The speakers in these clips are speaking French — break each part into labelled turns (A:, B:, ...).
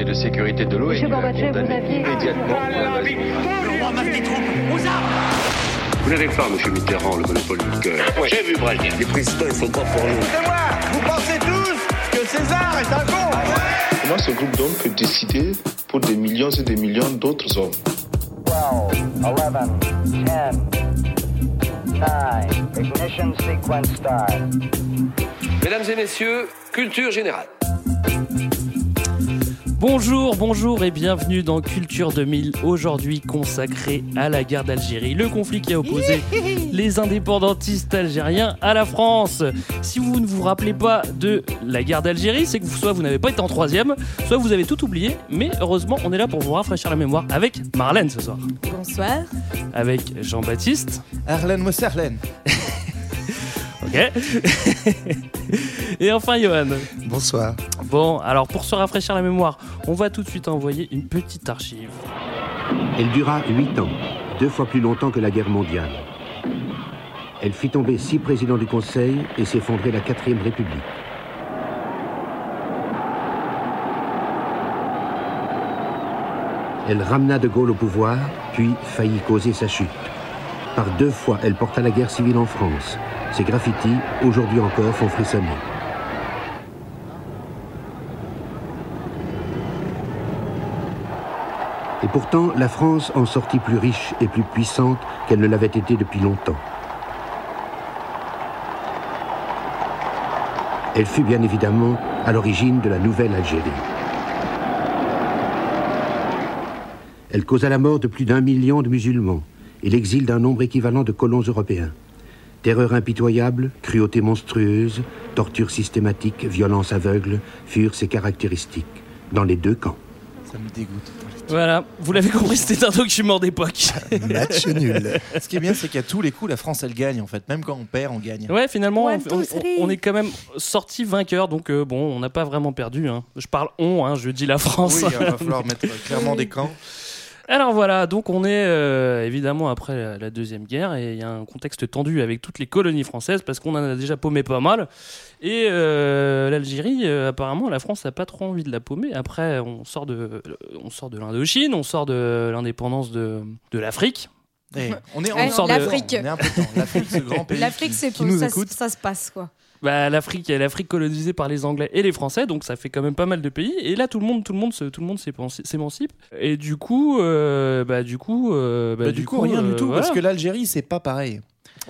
A: Conseil de sécurité de l'ONU a condamné immédiatement
B: Vous n'avez pas, monsieur Mitterrand, le monopole du cœur.
C: J'ai vu Brasier. Les présidents, ils sont pas pour nous.
D: C'est moi Vous pensez tous que César est un con
E: Comment ce groupe d'hommes peut décider pour des millions et des millions d'autres hommes?
F: 12, 11, 10, 9, ignition sequence start.
G: Mesdames et messieurs, culture générale.
H: Bonjour, bonjour et bienvenue dans Culture 2000, aujourd'hui consacré à la guerre d'Algérie, le conflit qui a opposé les indépendantistes algériens à la France. Si vous ne vous rappelez pas de la guerre d'Algérie, c'est que vous- soit vous n'avez pas été en troisième, soit vous avez tout oublié, mais heureusement on est là pour vous rafraîchir la mémoire avec Marlène ce soir,
I: Bonsoir.
H: avec Jean-Baptiste,
J: Arlen Mousserlen.
H: ok, et enfin Johan.
K: Bonsoir.
H: Bon, alors pour se rafraîchir la mémoire, on va tout de suite envoyer une petite archive.
L: Elle dura huit ans, deux fois plus longtemps que la guerre mondiale. Elle fit tomber six présidents du Conseil et s'effondrer la quatrième République. Elle ramena De Gaulle au pouvoir, puis faillit causer sa chute. Par deux fois, elle porta la guerre civile en France. Ses graffitis, aujourd'hui encore, font frissonner. Et pourtant, la France en sortit plus riche et plus puissante qu'elle ne l'avait été depuis longtemps. Elle fut bien évidemment à l'origine de la nouvelle Algérie. Elle causa la mort de plus d'un million de musulmans et l'exil d'un nombre équivalent de colons européens. Terreur impitoyable, cruauté monstrueuse, torture systématique, violence aveugle furent ses caractéristiques, dans les deux camps.
J: Ça me dégoûte.
H: Voilà, vous l'avez compris, c'était un document d'époque.
K: Match nul.
J: Ce qui est bien, c'est qu'à tous les coups, la France, elle gagne en fait. Même quand on perd, on gagne.
H: Ouais, finalement,
I: One,
H: on, est quand même sorti vainqueur, donc euh, bon, on n'a pas vraiment perdu. hein. Je parle on, hein, je dis la France.
J: Oui, il va falloir mettre clairement des camps.
H: Alors voilà, donc on est euh, évidemment après la, la deuxième guerre et il y a un contexte tendu avec toutes les colonies françaises parce qu'on en a déjà paumé pas mal. Et euh, l'Algérie, euh, apparemment, la France n'a pas trop envie de la paumer. Après, on sort de, on sort de l'Indochine, on sort de l'indépendance de, de l'Afrique.
J: Eh, on est, on
I: Ouais,
J: en
I: l'Afrique.
J: L'Afrique, ce grand pays.
I: L'Afrique, c'est ça, ça se passe quoi.
H: Bah, l'Afrique, l'Afrique colonisée par les Anglais et les Français, donc ça fait quand même pas mal de pays. Et là, tout le monde, tout le monde, se- tout le monde s'émancipe. Et du coup, euh, bah, du coup, euh, bah,
J: Bah, du coup, rien
H: euh,
J: du tout,
H: voilà.
J: parce que l'Algérie, c'est pas pareil.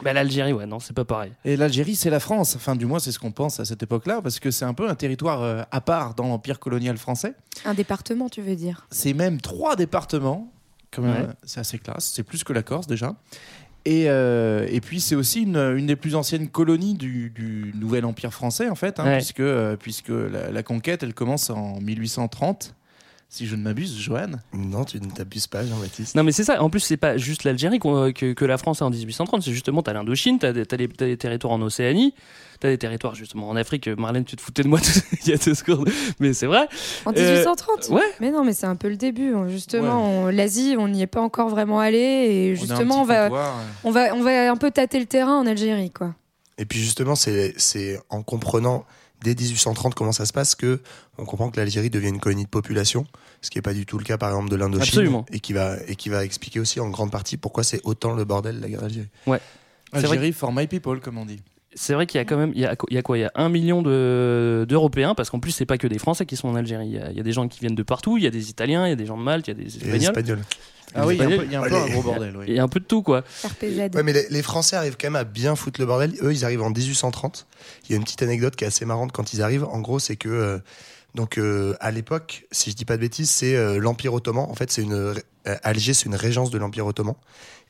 H: Bah, l'Algérie, ouais, non, c'est pas pareil.
J: Et l'Algérie, c'est la France. Enfin, du moins, c'est ce qu'on pense à cette époque-là, parce que c'est un peu un territoire euh, à part dans l'empire colonial français.
I: Un département, tu veux dire?
J: C'est même trois départements. Quand même,
H: Ouais.
J: euh, c'est assez classe. C'est plus que la Corse déjà. Et, euh, et puis c'est aussi une, une des plus anciennes colonies du, du nouvel empire français en fait, hein,
H: Ouais.
J: puisque, euh, puisque la, la conquête elle commence en 1830, si je ne m'abuse, Johan.
K: Non, tu ne t'abuses pas, Jean-Baptiste.
H: Non, mais c'est ça. En plus, c'est pas juste l'Algérie qu'on- que, que la France a en 1830. C'est justement, t'as l'Indochine, t'as des, t'as des, t'as des territoires en Océanie, t'as des territoires justement en Afrique. Marlène, tu te foutais de moi tout- il y a deux secondes, mais c'est vrai.
I: En
H: Euh,
I: 1830
H: ouais.
I: Mais non, mais c'est un peu le début. hein. Justement, on- l'Asie, on n'y est pas encore vraiment allé. Et justement, on, va,
J: euh.
I: on, va, on va un peu tâter le terrain en Algérie, quoi.
K: Et puis justement, c'est c'est en comprenant dès 1830 comment ça se passe que on comprend que l'Algérie devient une colonie de population, ce qui n'est pas du tout le cas par exemple de l'Indochine,
H: Absolument.
K: et qui va et qui va expliquer aussi en grande partie pourquoi c'est autant le bordel la guerre d'Algérie.
H: C'est vrai
J: Algérie for my people, comme on dit.
H: C'est vrai qu'il y a quand même, il y a, il y a quoi Il y a un million de- d'Européens, parce qu'en plus, c'est pas que des Français qui sont en Algérie. Il y, a, il y a des gens qui viennent de partout. Il y a des Italiens, il y a des gens de Malte, il y a des Espagnols.
K: Espagnols.
J: Ah oui, il y a un peu, un, gros bordel. oui.
H: Il y a un peu de tout, quoi.
I: RPZ.
K: Ouais, mais les, les Français arrivent quand même à bien foutre le bordel. Eux, ils arrivent en 1830. Il y a une petite anecdote qui est assez marrante quand ils arrivent. En gros, c'est que euh, donc euh, à l'époque, si je dis pas de bêtises, c'est euh, l'Empire ottoman. En fait, c'est une euh, Alger, c'est une régence de l'Empire ottoman.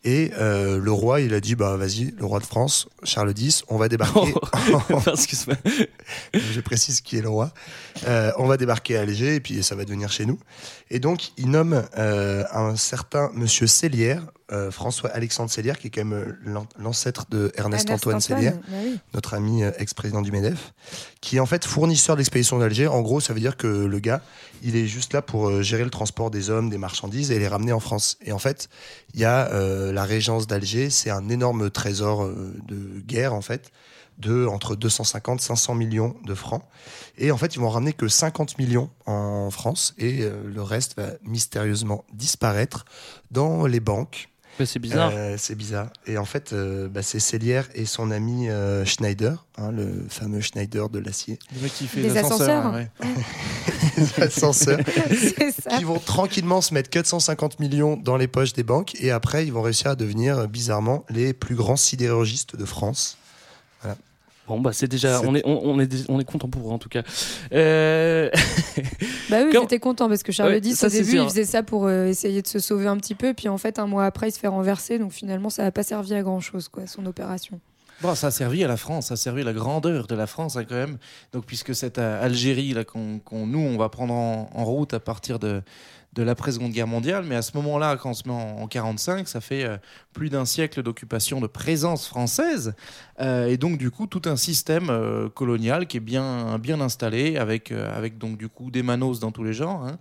K: Et le roi, il a dit bah vas-y, le roi de France, Charles X, on va débarquer.
H: Enfin, excuse-moi.
K: je précise qui est le roi. On va débarquer à Alger et puis ça va devenir chez nous. Et donc, il nomme un certain monsieur Célière, euh, François-Alexandre Célière, qui est quand même euh, l'an- l'ancêtre de Ernest,
I: Ernest
K: Antoine, Célière,
I: bah oui.
K: notre ami euh, ex-président du MEDEF, qui est en fait fournisseur de l'expédition d'Alger. En gros, ça veut dire que le gars, il est juste là pour gérer le transport des hommes, des marchandises et les ramener en France. Et en fait, il y a euh, la régence d'Alger, c'est un énorme trésor de guerre, en fait, de entre 250 500 millions de francs. Et en fait, ils vont ramener que 50 millions en France et le reste va mystérieusement disparaître dans les banques.
H: C'est bizarre.
K: Euh, c'est bizarre. Et en fait, euh, bah, c'est Célière et son ami euh, Schneider, hein, le fameux Schneider de l'acier.
J: Le mec qui fait
I: Les ascenseurs.
J: ouais.
K: Les ascenseurs.
I: C'est ça.
K: qui vont tranquillement se mettre 450 millions dans les poches des banques et après ils vont réussir à devenir bizarrement les plus grands sidérurgistes de France.
H: Bon, bah c'est déjà. On est, on, on est, on est content pour eux en tout cas. Euh,
I: Bah oui,
H: Quand-
I: j'étais content parce que Charles
H: Ouais,
I: X,
H: ça,
I: au
H: c'est
I: début,
H: sûr.
I: il faisait ça pour euh, essayer de se sauver un petit peu. Puis en fait, un mois après, il se fait renverser. Donc finalement, ça n'a pas servi à grand chose, quoi, son opération.
J: Bon, ça a servi à la France, ça a servi à la grandeur de la France hein, quand même. Donc puisque cette Algérie là qu'on nous on va prendre en, route à partir de de l'après Seconde Guerre mondiale, mais à ce moment-là, quand on se met en, en 45, ça fait euh, plus d'un siècle d'occupation, de présence française, Euh, et donc du coup tout un système euh, colonial qui est bien bien installé, avec avec donc du coup des manos dans tous les genres. hein.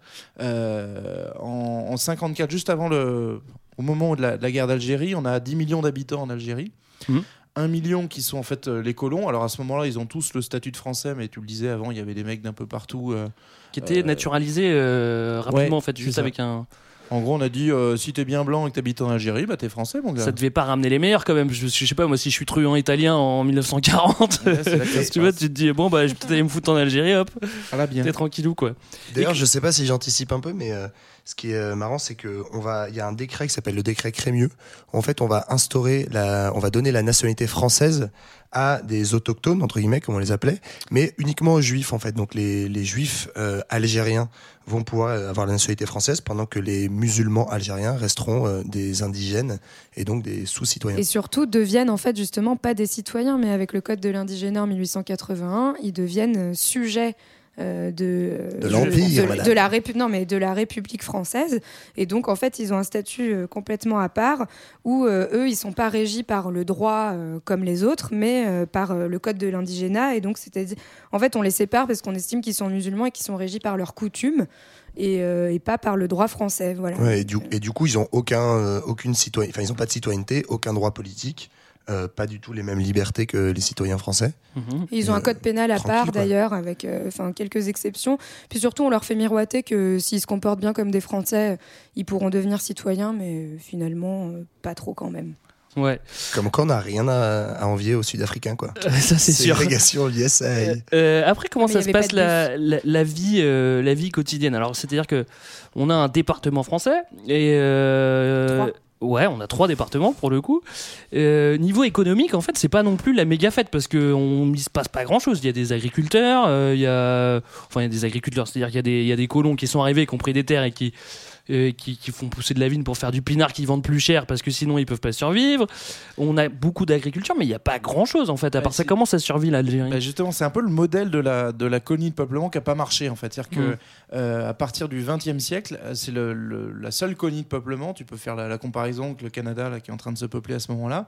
J: En, en 54, juste avant le, au moment de la, guerre d'Algérie, on a 10 millions d'habitants en Algérie.
H: Mhm.
J: Un million qui sont en fait euh, les colons. Alors à ce moment-là, ils ont tous le statut de français, mais tu le disais avant, il y avait des mecs d'un peu partout. euh,
H: qui était
J: Euh,
H: naturalisé euh, rapidement
J: ouais,
H: en fait, juste
J: ça.
H: avec un.
J: En gros, on a dit euh, si t'es bien blanc et que t'habites en Algérie, bah t'es français, mon gars.
H: Ça devait pas ramener les meilleurs quand même. Je, je sais pas, moi, si je suis truand italien en 1940,
J: Ouais, c'est la classe
H: tu vois, tu te dis, bon, bah, je vais peut-être aller me foutre en Algérie, hop,
J: Ah bien.
H: t'es tranquillou, quoi.
K: D'ailleurs, je sais pas si j'anticipe un peu, mais euh, ce qui est euh, marrant, c'est que on va, il y a un décret qui s'appelle le décret Crémieux. En fait, on va instaurer on va donner la nationalité française à des autochtones entre guillemets, comme on les appelait, mais uniquement aux juifs en fait. Donc les, juifs euh, algériens vont pouvoir avoir la nationalité française, pendant que les musulmans algériens resteront euh, des indigènes et donc des sous-citoyens.
I: Et surtout, deviennent en fait justement pas des citoyens, mais avec le code de l'indigénat en 1881, ils deviennent sujets. Euh, de,
K: De l'Empire,
I: de,
K: madame.
I: de la Répu- non, mais de la République française. Et donc en fait ils ont un statut euh, complètement à part où euh, eux ils sont pas régis par le droit comme les autres mais par le code de l'indigénat. Et donc c'était en fait on les sépare parce qu'on estime qu'ils sont musulmans et qu'ils sont régis par leurs coutumes et, euh, et pas par le droit français. Voilà.
K: Ouais, et, du, et du coup, ils ont aucun, euh, aucune citoyen, ils ont pas de citoyenneté, aucun droit politique, euh, pas du tout les mêmes libertés que les citoyens français.
H: Mhm.
I: Ils ont un
K: Euh,
I: code pénal à part d'ailleurs, avec euh, enfin quelques exceptions. Puis surtout, on leur fait miroiter que s'ils se comportent bien comme des Français, ils pourront devenir citoyens, mais finalement, euh, pas trop quand même.
H: Ouais,
K: Comme quoi, on n'a rien à, à envier aux Sud-Africains, quoi.
H: ça c'est sûr.
K: Ségrégation.
H: Euh, euh, après, comment
I: Mais
H: ça se passe la, la, la vie, euh, la vie quotidienne? Alors, c'est-à-dire que on a un département français et euh, ouais, on a trois départements pour le coup. Euh, niveau économique, en fait, c'est pas non plus la méga fête parce que on il se passe pas grand-chose. Il y a des agriculteurs, euh, il y a enfin il y a des agriculteurs, c'est-à-dire qu'il y a des colons qui sont arrivés, qui ont pris des terres et qui euh, qui, qui font pousser de la vigne pour faire du pinard qu'ils vendent plus cher parce que sinon ils peuvent pas survivre. On a beaucoup d'agriculture, mais il n'y a pas grand chose en fait. À
J: Ouais,
H: part ça, comment ça survit l'Algérie?
J: Bah, justement, c'est un peu le modèle de la, de la colonie de peuplement qui n'a pas marché en fait. C'est-à-dire que
H: Mm.
J: euh, à partir du XXe siècle, c'est le, le- la seule colonie de peuplement. Tu peux faire la, la comparaison avec le Canada là, qui est en train de se peupler à ce moment-là,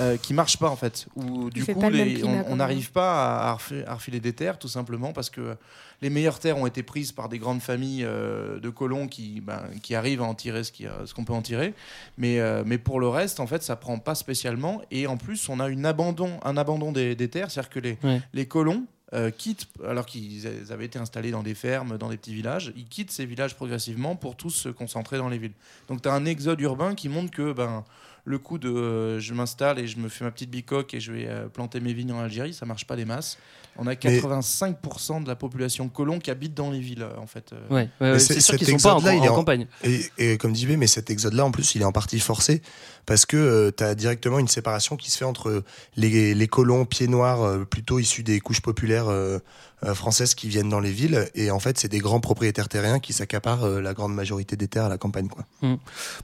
J: euh, qui marche pas en fait. Où du
I: fait
J: coup,
I: pas le même
J: les- on- n'arrive pas à, à refiler des terres tout simplement parce que les meilleures terres ont été prises par des grandes familles euh, de colons qui, ben, qui arrivent à en tirer ce ce qu'on peut en tirer. Mais, euh, mais pour le reste, en fait, ça prend pas spécialement. Et en plus, on a une abandon, un abandon des, des terres, c'est-à-dire que les,
H: Ouais.
J: les colons euh, quittent, alors qu'ils avaient été installés dans des fermes, dans des petits villages, ils quittent ces villages progressivement pour tous se concentrer dans les villes. Donc tu as un exode urbain qui montre que ben, le coup de euh, je m'installe et je me fais ma petite bicoque et je vais euh, planter mes vignes en Algérie, ça marche pas des masses. On a 85% de la population colon qui habite dans les villes, en fait. euh.
H: Ouais, ouais, ouais,
K: c'est-
H: sûr qu'ils sont pas en, en
K: en-
H: campagne.
K: Et, et comme dit B, mais cet exode-là, en plus, il est en partie forcé parce que tu as directement une séparation qui se fait entre les, les colons pieds noirs, euh, plutôt issus des couches populaires euh, euh, françaises qui viennent dans les villes, et en fait, c'est des grands propriétaires terriens qui s'accaparent euh, la grande majorité des terres à la campagne. Quoi.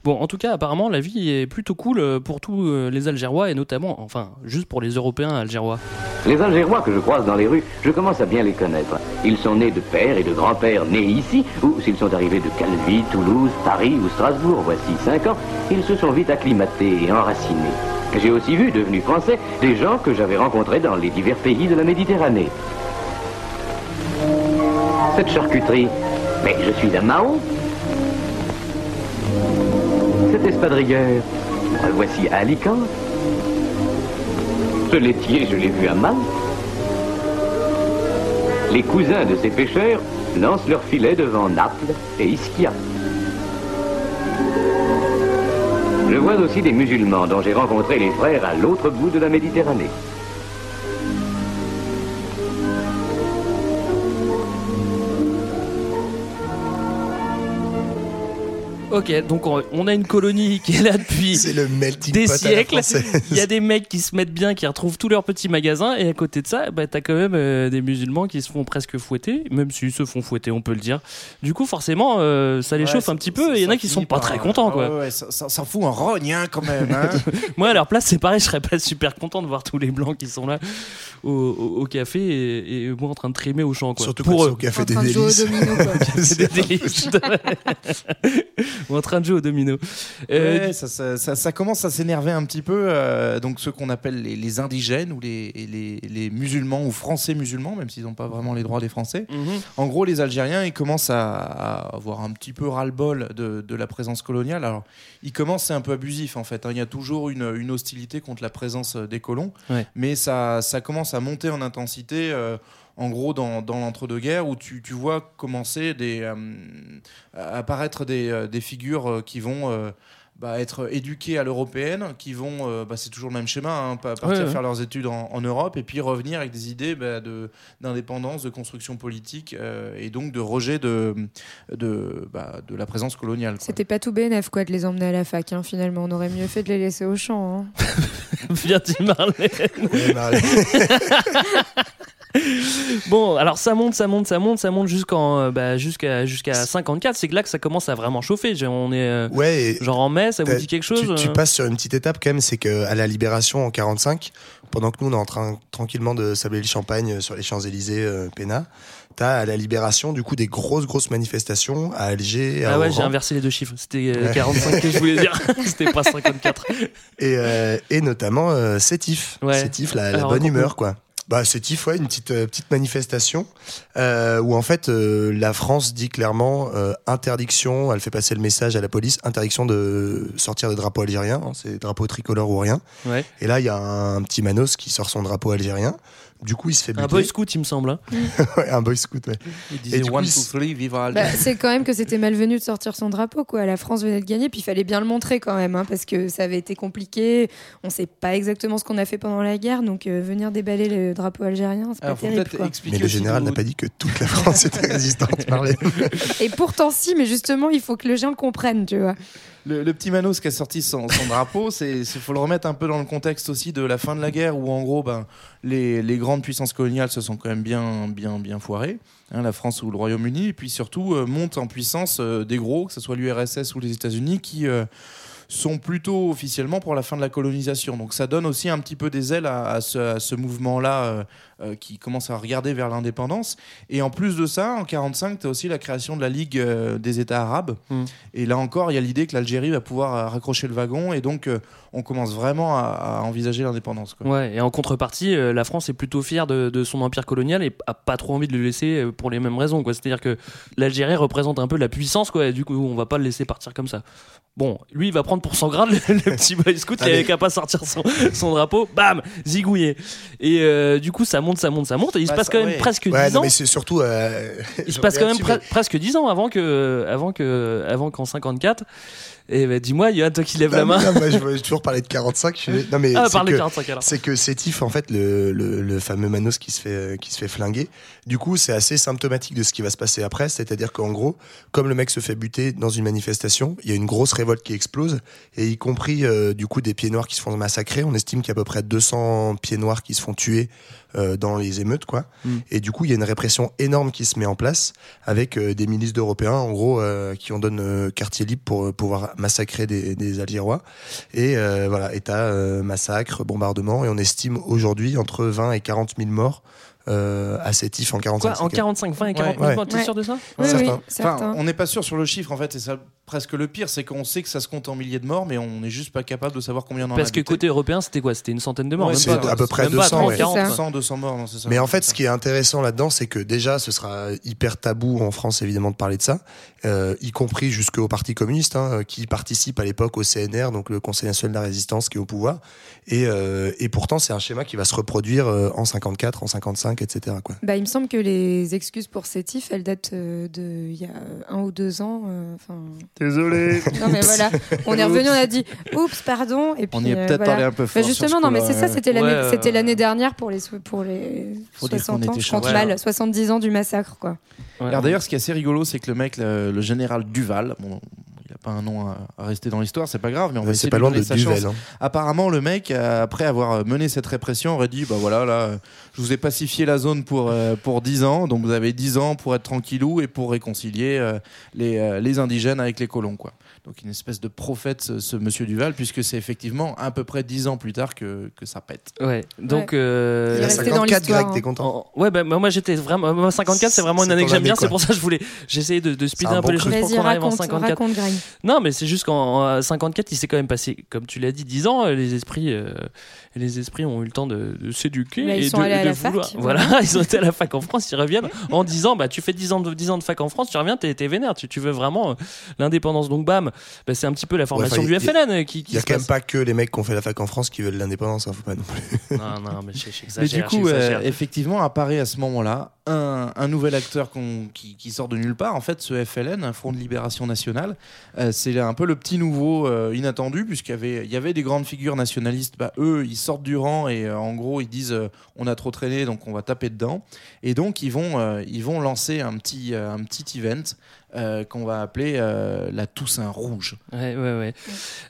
H: Bon, en tout cas, apparemment, la vie est plutôt cool euh, pour tous euh, les Algérois et notamment, enfin, juste pour les Européens algérois.
M: Les Algérois que je croise dans les rues, je commence à bien les connaître. Ils sont nés de père et de grand-père nés ici, ou s'ils sont arrivés de Calvi, Toulouse, Paris ou Strasbourg, voici cinq ans, ils se sont vite acclimatés et enracinés. J'ai aussi vu, devenus français, des gens que j'avais rencontrés dans les divers pays de la Méditerranée. Cette charcuterie, mais je suis d'un Mao. Cette espadrigueur, le voici à Alicante. Ce laitier, je l'ai vu à Malte. Les cousins de ces pêcheurs lancent leurs filets devant Naples et Ischia. Je vois aussi des musulmans dont j'ai rencontré les frères à l'autre bout de la Méditerranée.
H: Ok, donc on a une colonie qui est là depuis
K: le
H: des siècles. Il y a des mecs qui se mettent bien, qui retrouvent tous leurs petits magasins, et à côté de ça, bah, t'as quand même euh, des musulmans qui se font presque fouetter, même s'ils se font fouetter, on peut le dire. Du coup, forcément, euh, ça les
J: Ouais,
H: chauffe un petit peu, et il y en a qui sont pas très contents, quoi.
J: Ouais, ouais, ça, ça- ça fout un rogne hein, quand même. hein.
H: Moi, à leur place, c'est pareil, je serais pas super content de voir tous les blancs qui sont là au, au- au café et, et moi en train de trimer au champ, quoi.
K: Surtout
H: Pour
K: quand c'est
H: eux.
K: au café
I: En
K: des délices.
I: domino, quoi.
H: C'est des délices. Ou en train de jouer au domino. Euh,
J: Ouais, ça, ça- ça- ça commence à s'énerver un petit peu. euh, donc ceux qu'on appelle les, les indigènes ou les, les- les musulmans ou français musulmans, même s'ils n'ont pas vraiment les droits des Français.
H: mhm.
J: En gros, les Algériens, ils commencent à, à avoir un petit peu ras-le-bol de, de la présence coloniale. Alors, ils commencent, c'est un peu abusif en fait. hein. Il y a toujours une, une hostilité contre la présence euh, des colons,
H: Ouais.
J: mais ça, ça commence à monter en intensité. euh, en gros, dans, dans l'entre-deux-guerres, où tu, tu vois commencer des, euh, à apparaître des, euh, des figures euh, qui vont euh, bah, être éduquées à l'européenne, qui vont, euh, bah, c'est toujours le même schéma, hein, pa- partir
H: Ouais, ouais.
J: faire leurs études en, en Europe et puis revenir avec des idées bah, de, d'indépendance, de construction politique euh, et donc de rejet de, de, bah, de la présence coloniale. quoi.
I: C'était pas tout bénef quoi de les emmener à la fac hein, finalement. On aurait mieux fait de les laisser au champ. hein.
H: Bien dit Marlène.
K: Ouais, Marlène.
H: Bon, alors ça monte, ça monte, ça monte, ça monte jusqu'en euh, bah, jusqu'à jusqu'à 54. C'est que là que ça commence à vraiment chauffer. On est euh,
K: Ouais,
H: genre en mai, ça vous dit quelque chose
K: tu, tu
H: euh
K: passes sur une petite étape quand même, c'est qu'à la libération en 45, pendant que nous on est en train tranquillement de sabler le champagne sur les Champs-Élysées, euh, Pénat, t'as à la libération du coup des grosses grosses manifestations à Alger, à
H: Ah ouais, j'ai inversé les deux chiffres. C'était euh,
K: Ouais.
H: 45 que je voulais dire. C'était pas 54.
K: et, euh, et notamment euh, Sétif,
H: Ouais.
K: Sétif, la, bonne humeur quoi. Bah Sétif, ouais, une petite euh, petite manifestation euh, où en fait euh, la France dit clairement euh, interdiction, elle fait passer le message à la police, interdiction de sortir des drapeaux algériens, hein, c'est drapeaux tricolores ou rien.
H: Ouais.
K: Et là, il y a un, petit Manos qui sort son drapeau algérien. Du coup, il se fait buter.
H: Un boy scout, il me semble. hein.
K: Ouais, un boy scout, ouais.
J: Il
K: Et
J: disait
K: du coup,
J: one, two, three, vive Alger.
I: Bah, c'est quand même que c'était malvenu de sortir son drapeau quoi. La France venait de gagner puis il fallait bien le montrer quand même hein, parce que ça avait été compliqué. On sait pas exactement ce qu'on a fait pendant la guerre donc euh, venir déballer le drapeau algérien c'est pas terrible quoi.
K: Mais le général n'a pas dit que toute la France était résistante.
I: Et pourtant si mais justement il faut que les gens le comprennent tu vois.
J: Le, petit Manos qui a sorti son, son drapeau, c'est- faut le remettre un peu dans le contexte aussi de la fin de la guerre où en gros ben, les, grandes puissances coloniales se sont quand même bien bien bien foirées, hein, la France ou le Royaume-Uni, et puis surtout euh, montent en puissance euh, des gros, que ce soit l'URSS ou les États-Unis, qui euh, sont plutôt officiellement pour la fin de la colonisation. Donc ça donne aussi un petit peu des ailes à, ce, mouvement-là euh, qui commence à regarder vers l'indépendance. Et en plus de ça, en 45, tu as aussi la création de la Ligue euh, des États arabes.
H: Mm.
J: Et là encore, il y a l'idée que l'Algérie va pouvoir euh, raccrocher le wagon. Et donc, euh, on commence vraiment à, à envisager l'indépendance.
H: Ouais, et en contrepartie, la France est plutôt fière de, de son empire colonial et a pas trop envie de le laisser pour les mêmes raisons. quoi. C'est-à-dire que l'Algérie représente un peu la puissance, quoi, et du coup, on va pas le laisser partir comme ça. Bon, lui, il va prendre pour son grade le, le petit boy scout qui avait
K: mais-
H: qu'à pas sortir son, son drapeau, bam, zigouillé. Et du coup, ça monte, ça monte, ça monte, et il se passe
J: ça-
H: quand même
J: ouais.
H: presque 10
K: Ouais, non,
H: ans.
K: mais c'est surtout. euh,
H: Il se passe quand même pre- presque 10 ans avant que, avant que, avant qu'en 54. Et bah, dis-moi, Yoann, toi qui lèves la
K: mais-
H: main.
K: Non, moi, je veux toujours parler de 45. je Non, mais
H: Ah,
K: c'est que-
H: 45 alors.
K: C'est que Sétif, en fait, le, le, le fameux Manos qui se fait qui se fait flinguer. Du coup, c'est assez symptomatique de ce qui va se passer après. C'est-à-dire qu'en gros, comme le mec se fait buter dans une manifestation, il y a une grosse révolte qui explose, et y compris euh, du coup des pieds noirs qui se font massacrer. On estime qu'il y a à peu près 200 pieds noirs qui se font tuer euh, dans les émeutes, quoi.
H: Mm.
K: Et du coup, il y a une répression énorme qui se met en place avec euh, des milices d'Européens, en gros, euh, qui en donnent euh, quartier libre pour euh, pouvoir massacrer des, des Algérois. Et euh, voilà, état, euh, massacre, bombardement, et on estime aujourd'hui entre 20 et 40 000 morts euh, à Sétif en 45.
H: Quoi, en 45, 20 et 49
K: Ouais.
H: mois, t'es
I: Ouais.
H: sûr de ça?
I: Oui,
K: Certain.
I: oui,
J: Enfin,
I: certain.
J: on n'est pas sûr sur le chiffre en fait, et ça presque le pire, c'est qu'on sait que ça se compte en milliers de morts, mais on n'est juste pas capable de savoir combien on en a.
H: Parce que côté européen, c'était quoi? C'était une centaine de morts
J: Ouais,
K: c'est à peu près
H: même pas,
K: 200,
H: 30,
K: ouais.
H: 40,
I: C'est ça.
H: quoi.
J: 100, 200 morts, non, c'est ça.
K: Mais en fait, ce qui est intéressant là-dedans, c'est que déjà, ce sera hyper tabou en France, évidemment, de parler de ça, euh, y compris jusqu'au Parti communiste, hein, qui participe à l'époque au CNR, donc le Conseil national de la résistance, qui est au pouvoir. Et, euh, et pourtant, c'est un schéma qui va se reproduire euh, en 54, en 55, etc. Quoi.
I: Bah, il me semble que les excuses pour Sétif, elles datent euh, de il y a un ou deux ans. euh, Enfin,
J: Désolé.
I: non mais voilà, on est revenu, on a dit oups, pardon, et puis
J: On y est
I: euh,
J: peut-être
I: voilà.
J: allé un peu
I: Bah,
J: fort. sur
I: justement, non mais c'est ça, c'était l'année,
H: Ouais, euh,
I: c'était l'année dernière pour les so- pour les
J: Faut dire
I: 60
J: qu'on
I: ans,
J: était
I: je compte
J: chanceux.
I: mal, 70 ans du massacre quoi.
H: Ouais.
J: Alors d'ailleurs, ce qui est assez rigolo, c'est que le mec, le, le général Duval, bon, pas un nom à, à rester dans l'histoire, c'est pas grave, mais on va essayer
K: pas
J: de
K: loin de
J: sa
K: Duvel.
J: chance.
K: hein.
J: Apparemment, le mec, euh, après avoir mené cette répression, aurait dit bah voilà, là, je vous ai pacifié la zone pour, euh, pour 10 ans, donc vous avez 10 ans pour être tranquillou et pour réconcilier euh, les, les indigènes avec les colons, quoi. Donc une espèce de prophète, ce, ce monsieur Duval, puisque c'est effectivement à peu près 10 ans plus tard que, que ça pète.
H: Ouais, donc. euh,
I: Il
K: Il y a
I: est resté dans
K: 54
I: l'histoire,
K: Greg, t'es content
H: en- Ouais, bah, moi j'étais vraiment. Moi, 54, c'est vraiment une année que j'aime bien, c'est pour ça que je voulais. J'essayais de, de speeder
K: C'est un
H: un peu
K: bon
H: les choses pour qu'on arrive en
I: raconte,
H: 54.
I: raconte Greg.
H: Non, mais c'est juste qu'en en 54, il s'est quand même passé, comme tu l'as dit, 10 ans. euh, Les esprits, euh, les esprits ont eu le temps de, de s'éduquer.
I: Ils
H: et
I: sont
H: de,
I: allés à
H: de
I: la fac,
H: vouloir-
I: voilà.
H: Voilà, ils ont été à la fac en France, ils reviennent en disant bah, Tu fais 10 ans, de, 10 ans de fac en France, tu reviens, t'es t'es vénère, tu, tu veux vraiment euh, l'indépendance. Donc, bam, bah, c'est un petit peu la formation
K: enfin,
H: du
K: y
H: FLN euh, qui,
K: Il y a quand même pas que les mecs qui ont fait la fac en France qui veulent l'indépendance, hein, faut pas non plus.
H: Non, non, mais
J: Mais du coup, euh, effectivement, apparaît à ce moment-là un, un nouvel acteur qui, qui sort de nulle part. En fait, ce FLN, un Front de Libération Nationale, euh, c'est un peu le petit nouveau euh, inattendu, puisqu'il y avait, il y avait des grandes figures nationalistes. Bah, eux, ils sortent du rang et euh, en gros, ils disent euh, on a trop traîné, donc on va taper dedans. Et donc, ils vont, euh, ils vont lancer un petit, un petit event euh, qu'on va appeler euh, la Toussaint Rouge.
H: Ouais, ouais, ouais.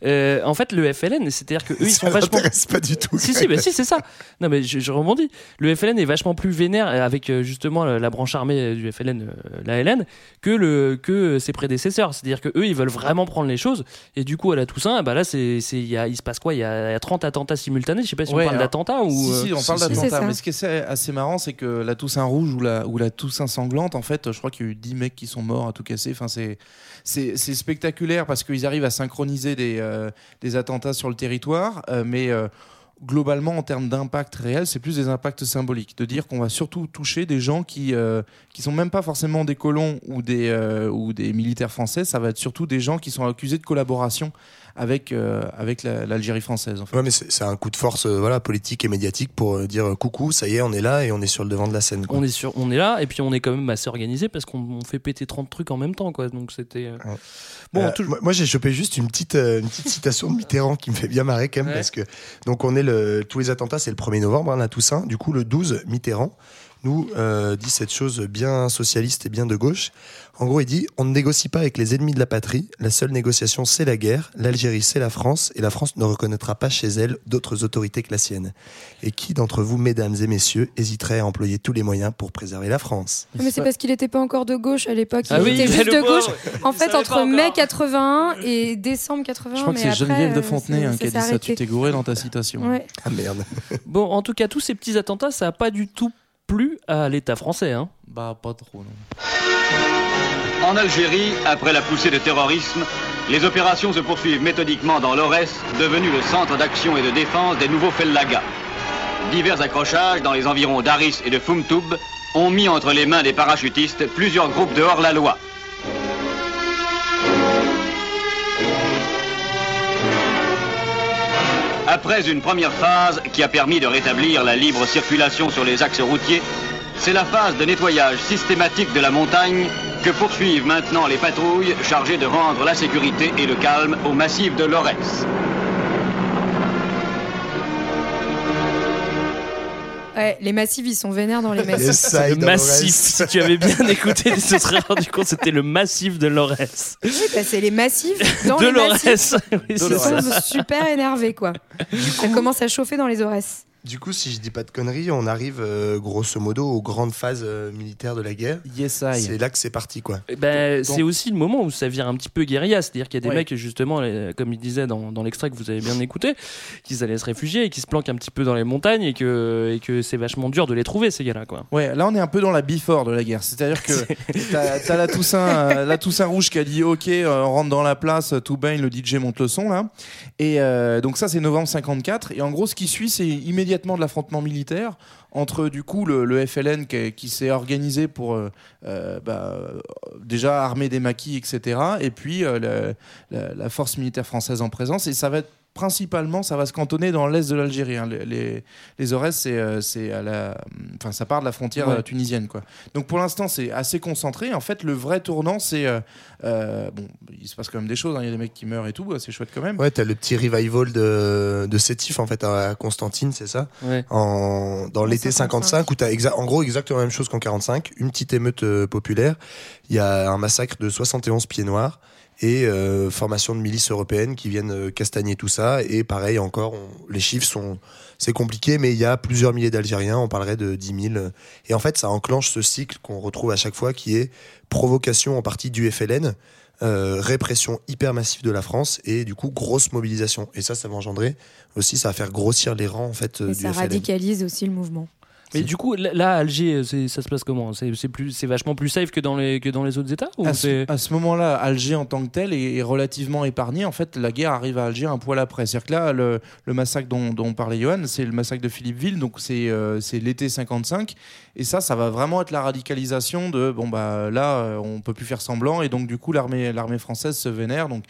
H: Euh, en fait, le FLN, c'est-à-dire que eux, ils
K: Ça
H: sont vachement.
K: m'intéresse pas du tout.
H: Si, si, bah, si, c'est ça. Non, mais je, je rebondis. Le FLN est vachement plus vénère avec justement la, la branche armée du FLN, la LN, que, le, que ses prédécesseurs. C'est-à-dire que eux, ils veulent vraiment prendre les choses. Et du coup, à la Toussaint, bah là, c'est, c'est, il, y a, il se passe quoi? Il y, a, il y a 30 attentats simultanés. Je sais pas si
J: Ouais,
H: on parle
J: alors,
H: d'attentats ou.
J: Si, si, on parle
K: si, si.
I: C'est
J: d'attentat.
I: ça.
J: Mais ce qui est assez- assez marrant, c'est que la Toussaint Rouge ou la, ou la Toussaint Sanglante, en fait, je crois qu'il y a eu 10 mecs qui sont morts à tout c'est, spectaculaire parce qu'ils arrivent à synchroniser des, euh, attentats sur le territoire, euh, mais. euh, Globalement, en termes d'impact réel, c'est plus des impacts symboliques. De dire qu'on va surtout toucher des gens qui qui sont même pas forcément des colons ou des ou des militaires français. Ça va être surtout des gens qui sont accusés de collaboration avec euh, avec la- l'Algérie française. En fait.
K: Ouais, mais c'est un coup de force euh, voilà, politique et médiatique pour euh, dire coucou, ça y est, on est là et on est sur le devant de la scène. quoi.
H: on est, sur, on est là et puis on est quand même assez organisé parce qu'on on fait péter 30 trucs en même temps quoi donc c'était euh,
K: Ouais.
H: bon
K: Euh,
H: tout-
K: moi, moi, j'ai chopé juste une petite, euh, une petite citation de Mitterrand qui me fait bien marrer quand même
H: Ouais.
K: parce que donc on est le tous les attentats c'est le 1er novembre hein, la Toussaint du coup le 12 Mitterrand nous euh, dit cette chose bien socialiste et bien de gauche en gros il dit on ne négocie pas avec les ennemis de la patrie la seule négociation c'est la guerre l'Algérie c'est la France et la France ne reconnaîtra pas chez elle d'autres autorités que la sienne et qui d'entre vous mesdames et messieurs hésiterait à employer tous les moyens pour préserver la France?
I: Mais c'est parce qu'il était pas encore de gauche à l'époque. Il
H: Ah oui,
I: était juste de gauche. En
H: il
I: fait, entre mai 81 et décembre 81.
J: Je crois que c'est Geneviève de
I: euh,
J: Fontenay hein, qui a dit ça. Tu t'es gouré dans ta citation.
I: Ouais.
K: ah merde
H: bon en tout cas tous ces petits attentats ça a pas du tout plu à l'État français hein.
J: Bah pas trop non.
N: En Algérie, après la poussée de terrorisme, les opérations se poursuivent méthodiquement dans l'Aurès, devenu le centre d'action et de défense des nouveaux Fellagas. Divers accrochages dans les environs d'Aris et de Fumtoub ont mis entre les mains des parachutistes plusieurs groupes de hors-la-loi. Après une première phase qui a permis de rétablir la libre circulation sur les axes routiers, c'est la phase de nettoyage systématique de la montagne que poursuivent maintenant les patrouilles chargées de rendre la sécurité et le calme au massif de Lorès.
I: Ouais, les massifs, ils sont vénères dans les massifs.
K: Ça,
H: le massif si tu avais bien écouté tu te serais rendu compte c'était le massif de l'Aurès
I: Oui, bah, c'est les massifs dans
H: de
I: les massifs.
H: l'Aurès Oui,
I: Ils sont super énervés, quoi. Ça commence à chauffer dans les Aurès.
K: Du coup, si je dis pas de conneries, on arrive euh, grosso modo aux grandes phases euh, militaires de la guerre.
J: Yes, I.
K: C'est là que c'est parti, quoi.
J: Donc-
H: c'est aussi le moment où ça vire un petit peu guérilla, c'est-à-dire qu'il y a des
J: Ouais.
H: mecs justement, les- comme il disait dans, dans l'extrait que vous avez bien écouté, qui allaient se réfugier et qui se planquent un petit peu dans les montagnes et que, et que c'est vachement dur de les trouver ces gars-là quoi.
J: Ouais, là on est un peu dans la before de la guerre. C'est-à-dire que t'as t'as la Toussaint, euh, la Toussaint rouge qui a dit OK, euh, on rentre dans la place, tout baigne, le DJ monte le son là. Et euh, donc ça c'est novembre 54. Et en gros ce qui suit c'est immédiatement de l'affrontement militaire entre du coup le, FLN qui, s'est organisé pour euh, euh, bah, déjà armer des maquis etc. Et puis euh, la force militaire française en présence. Et ça va être principalement, ça va se cantonner dans l'est de l'Algérie. hein. Les, les, les Aurès, c'est, euh, c'est à la, enfin, ça part de la frontière
H: Ouais.
J: euh, tunisienne, quoi. Donc pour l'instant, c'est assez concentré. En fait, le vrai tournant, c'est euh, bon, il se passe quand même des choses. hein. Il y a des mecs qui meurent et tout. C'est chouette quand même.
K: Ouais, t'as le petit revival de, de Sétif, en fait, à Constantine, c'est ça?
H: Ouais.
K: en, Dans l'été 55, où t'as exa- en gros exactement la même chose qu'en 45, une petite émeute euh, populaire. Il y a un massacre de 71 pieds noirs et euh, formation de milices européennes qui viennent euh, castagner tout ça. Et pareil, encore, on- les chiffres sont. C'est compliqué, mais il y a plusieurs milliers d'Algériens, on parlerait de 10 000. Et en fait, ça enclenche ce cycle qu'on retrouve à chaque fois qui est provocation en partie du FLN, euh, répression hyper massive de la France et du coup grosse mobilisation. Et ça, ça va engendrer aussi, ça va faire grossir les rangs en fait
I: Et
K: du
I: ça
K: FLN.
I: radicalise aussi le mouvement.
H: Mais du coup, là, Alger, ça se passe comment? C'est vachement plus safe que dans les que dans les autres États ou
J: À ce, à ce moment-là, Alger en tant que tel est, est relativement épargné. En fait, la guerre arrive à Alger un poil après. C'est-à-dire que là, le, le massacre dont, dont parlait Johan, c'est le massacre de Philippeville. Donc, c'est euh, l'été 55. Et ça, ça va vraiment être la radicalisation de bon, bah là, euh, on peut plus faire semblant. Et donc, du coup, l'armée l'armée française se vénère. Donc,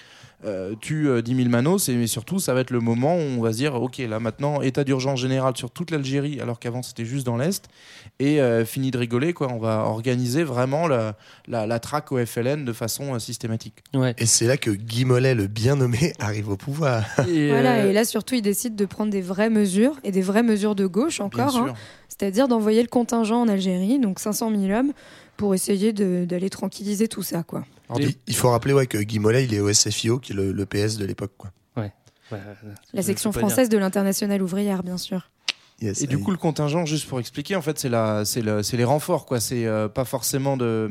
J: euh, tue euh, 10 000 manos. Et mais surtout, ça va être le moment où on va se dire ok, là maintenant, état d'urgence général sur toute l'Algérie, alors qu'avant, c'était juste dans l'Est. Et euh, fini de rigoler, quoi. On va organiser vraiment la, la, la traque au FLN de façon euh, systématique.
H: Ouais.
K: Et c'est là que Guy Mollet, le bien nommé, arrive au pouvoir.
H: Et,
I: Voilà,
H: euh,
I: et là surtout, ils décident de prendre des vraies mesures, et des vraies mesures de gauche encore, hein. c'est-à-dire d'envoyer le contingent en Algérie, donc 500 000 hommes, pour essayer de- d'aller tranquilliser tout ça. quoi.
K: Alors, il- il faut rappeler ouais, que Guy Mollet, il est au SFIO, qui est le, le PS de l'époque. quoi.
H: Ouais,
I: La section française de l'internationale ouvrière, bien sûr.
K: Yes,
J: Et du coup, le contingent, juste pour expliquer, en fait, c'est la, c'est le, c'est les renforts, quoi. C'est euh, pas forcément de,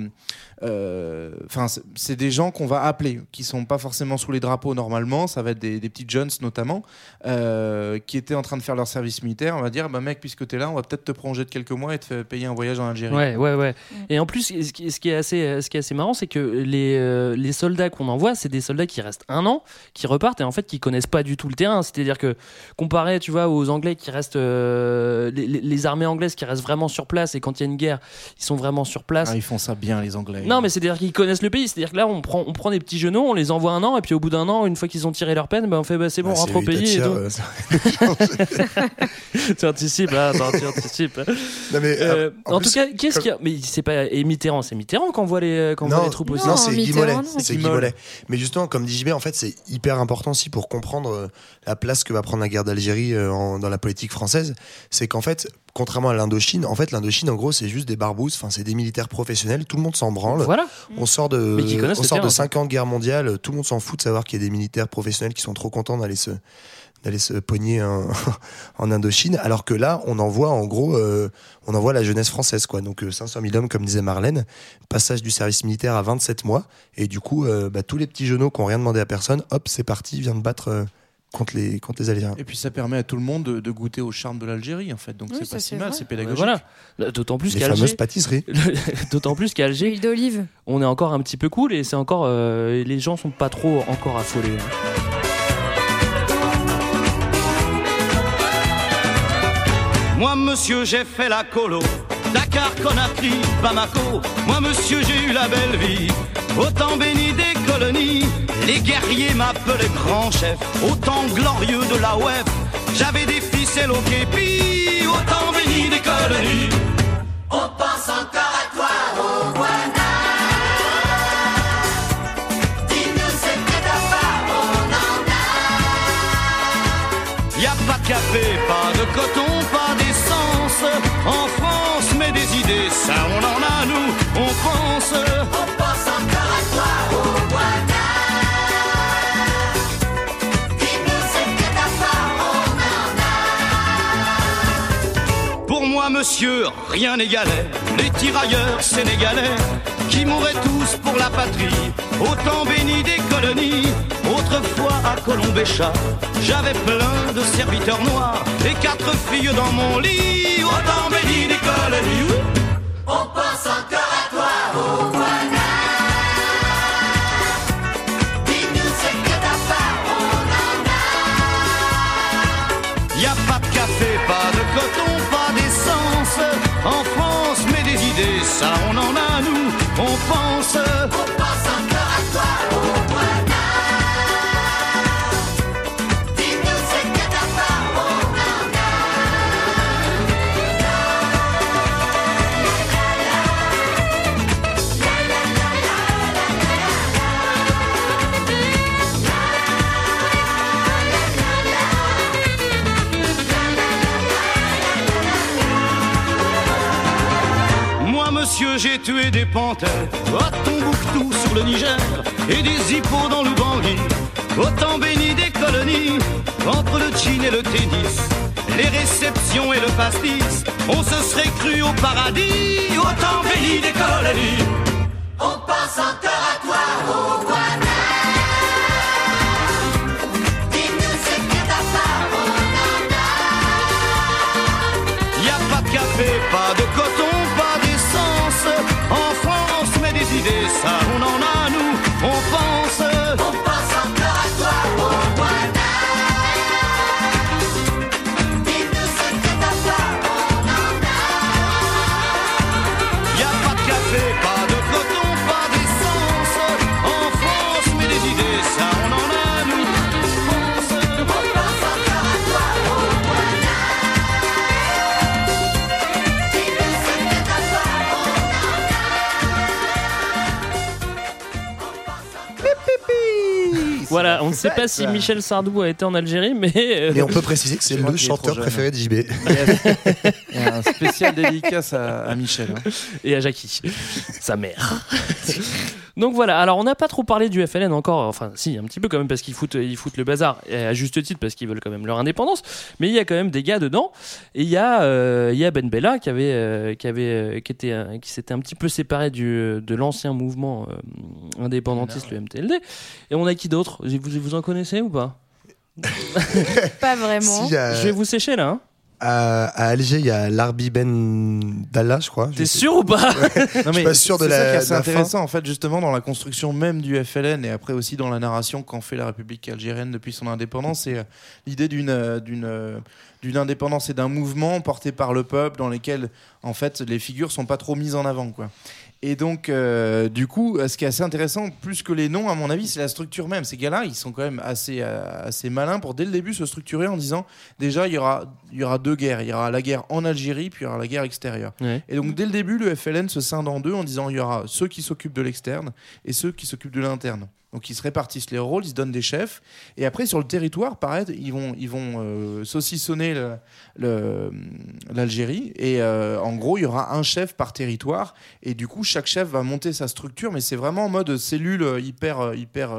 J: euh, enfin, c'est- c'est des gens qu'on va appeler, qui sont pas forcément sous les drapeaux normalement. Ça va être des, des petits jeunes notamment, euh, qui étaient en train de faire leur service militaire. On va dire, bah mec, puisque t'es là, on va peut-être te prolonger de quelques mois et te faire payer un voyage en Algérie.
H: Ouais, ouais, ouais. Et en plus, ce qui, ce qui est assez, ce qui est assez marrant, c'est que les, euh, les soldats qu'on envoie, c'est des soldats qui restent un an, qui repartent et en fait qui connaissent pas du tout le terrain. C'est-à-dire que comparé, tu vois, aux Anglais qui restent, euh, les, armées anglaises qui restent vraiment sur place et quand il y a une guerre, ils sont vraiment sur place.
J: Ah, ils font ça bien, les Anglais.
H: Non, mais c'est-à-dire qu'ils connaissent le pays. C'est-dire que là, on prend, on prend des petits genoux, on les envoie un an, et puis au bout d'un an, une fois qu'ils ont tiré leur peine, ben on fait bah, c'est bon, on rentre au
K: c'est
H: pays. Et tout.
K: euh,
H: tu anticipes, là, attends, tu anticipes.
K: Non, mais,
H: Euh, en,
K: en
H: tout
K: plus,
H: cas, qu'est-ce qu'il y a? Mais c'est pas et Mitterrand, c'est Mitterrand qu'on voit les, qu'on voit les troupes aussi.
K: non, c'est Guy. C'est. Mais justement, comme dit JB, en fait, c'est hyper important aussi pour comprendre la place que va prendre la guerre d'Algérie dans la politique française. C'est qu'en fait, contrairement à l'Indochine, en fait, l'Indochine, en gros, c'est juste des barbouzes. Enfin, c'est des militaires professionnels. Tout le monde s'en branle.
H: Voilà.
K: On sort de, on sort de
H: terrain.
K: 5 ans de guerre mondiale. Tout le monde s'en fout de savoir qu'il y a des militaires professionnels qui sont trop contents d'aller se d'aller se pogner en, en Indochine, alors que là, on envoie en gros, euh, on envoie la jeunesse française, quoi. Donc euh, 500 000 hommes, comme disait Marlène, passage du service militaire à 27 mois, et du coup, euh, bah, tous les petits genoux qui ont rien demandé à personne, hop, c'est parti, vient de battre euh, contre les contre les Algériens.
J: Et puis ça permet à tout le monde de, de goûter au charme de l'Algérie, en fait. Donc
I: Oui,
J: c'est pas si mal, c'est pédagogique.
H: Voilà. Là, D'autant plus
K: Les
H: qu'Alger,
K: fameuses pâtisseries.
H: d'autant plus qu'Alger,
I: L'huile d'olive.
H: on est encore un petit peu cool et c'est encore, euh, les gens sont pas trop encore affolés. hein.
D: Moi, monsieur, j'ai fait la colo. Dakar, Conakry, Bamako. Moi, monsieur, j'ai eu la belle vie. Autant béni des colonies, les guerriers m'appelaient grand chef. Autant glorieux de la web, j'avais des ficelles au képi. Autant béni des colonies. On pense encore à toi, au Rwanda. Dis-nous, c'est près d'abord, on en a. Y a pas de café, pas de coton, pas d'essence. En France, mais des idées, ça on en monsieur, rien n'égalait les tirailleurs sénégalais qui mouraient tous pour la patrie, au temps béni des colonies. Autrefois à Colombéchat, j'avais plein de serviteurs noirs et quatre filles dans mon lit, au temps béni des colonies.
O: On pense encore à toi.
D: Ça on en a nous, on pense. Panthères à Tombouctou sur le Niger et des hippos dans l'Oubangui. Autant béni des colonies, entre le jean et le tennis, les réceptions et le pastis, on se serait cru au paradis. Autant béni des colonies.
O: On pense encore à toi, Owana. Dis-nous ce que t'as pas, on en a.
D: Y a pas de café, pas de coton, des idées,
H: Voilà, on ne sait pas si Michel Sardou a été en Algérie, mais. euh,
K: Mais on peut préciser que c'est le chanteur préféré de JB.
J: Il y a un spécial dédicace à, à Michel. hein.
H: et à Jackie, sa mère. Donc voilà, alors on n'a pas trop parlé du FLN encore, enfin si, un petit peu quand même parce qu'ils foutent, ils foutent le bazar, et à juste titre parce qu'ils veulent quand même leur indépendance, mais il y a quand même des gars dedans, et il y a, euh, il y a Ben Bella qui avait, euh, qui avait, euh, qui était, euh, qui s'était un petit peu séparé du, de l'ancien mouvement euh, indépendantiste, le MTLD, et on a qui d'autre? Vous, vous en connaissez ou pas?
I: Pas vraiment.
K: Si, euh,
H: Je vais vous sécher là, hein
K: à, à Alger, il y a Larbi Ben Dalla, je crois.
H: T'es sûr ou pas
K: Je suis pas sûr de
J: c'est
K: la,
J: qui est assez
K: de la fin.
J: intéressant en fait justement dans la construction même du FLN et après aussi dans la narration qu'en fait la République algérienne depuis son indépendance c'est euh, l'idée d'une euh, d'une euh, d'une indépendance et d'un mouvement porté par le peuple dans lesquels en fait les figures sont pas trop mises en avant quoi. Et donc, euh, du coup, ce qui est assez intéressant, plus que les noms, à mon avis, c'est la structure même. Ces gars-là, ils sont quand même assez, euh, assez malins pour dès le début se structurer en disant déjà, il y aura, il y aura deux guerres. Il y aura la guerre en Algérie, puis il y aura la guerre extérieure.
H: Ouais.
J: Et donc, dès le début, le FLN se scinde en deux en disant il y aura ceux qui s'occupent de l'externe et ceux qui s'occupent de l'interne. Donc, ils se répartissent les rôles, ils se donnent des chefs. Et après, sur le territoire, pareil, ils vont, ils vont euh, saucissonner l'Algérie. Et euh, en gros, il y aura un chef par territoire. Et du coup, chaque chef va monter sa structure, mais c'est vraiment en mode cellule euh, hyper, hyper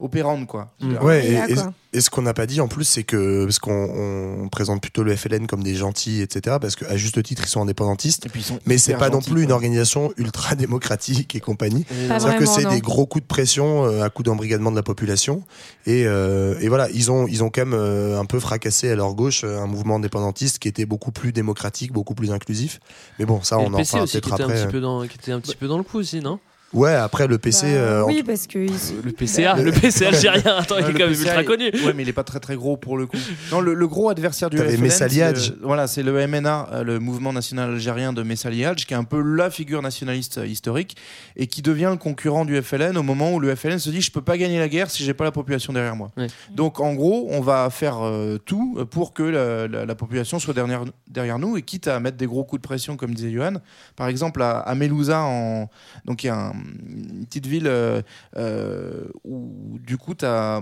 J: opérante, quoi.
K: Ouais, et, et- et ce qu'on n'a pas dit en plus, c'est que parce qu'on on présente plutôt le FLN comme des gentils, etc. Parce qu'à juste titre, ils sont indépendantistes. mais c'est pas non plus une organisation ultra démocratique et compagnie. C'est-à-dire que c'est des gros coups de pression, euh, à coups d'embrigadement de la population. Et, euh, et voilà, ils ont, ils ont quand même euh, un peu fracassé à leur gauche euh, un mouvement indépendantiste qui était beaucoup plus démocratique, beaucoup plus inclusif. Mais bon, ça,
P: Et
K: on en
P: qui
K: peut-être après.
P: petit peu dans, qui était un petit peu dans le coup aussi, non?
K: Ouais, après le PC. euh, en
I: oui, parce que
H: Le PCA, le PC algérien, attends, il est
J: le
H: quand même
J: PCA,
H: ultra connu.
J: Ouais, mais il est pas très très gros pour le coup. Non, le, le gros adversaire du FLN,
K: Messali
J: c'est
K: Hadj.
J: le- voilà, c'est le MNA, euh, le mouvement national algérien de Messali Hadj, qui est un peu la figure nationaliste euh, historique et qui devient le concurrent du FLN au moment où le FLN se dit je peux pas gagner la guerre si j'ai pas la population derrière moi. Donc en gros, on va faire euh, tout pour que la, la- la population soit derrière, derrière nous et quitte à mettre des gros coups de pression comme disait Johan. Par exemple à, à Melouza, en, donc il y a un- une petite ville euh, euh, où du coup tu as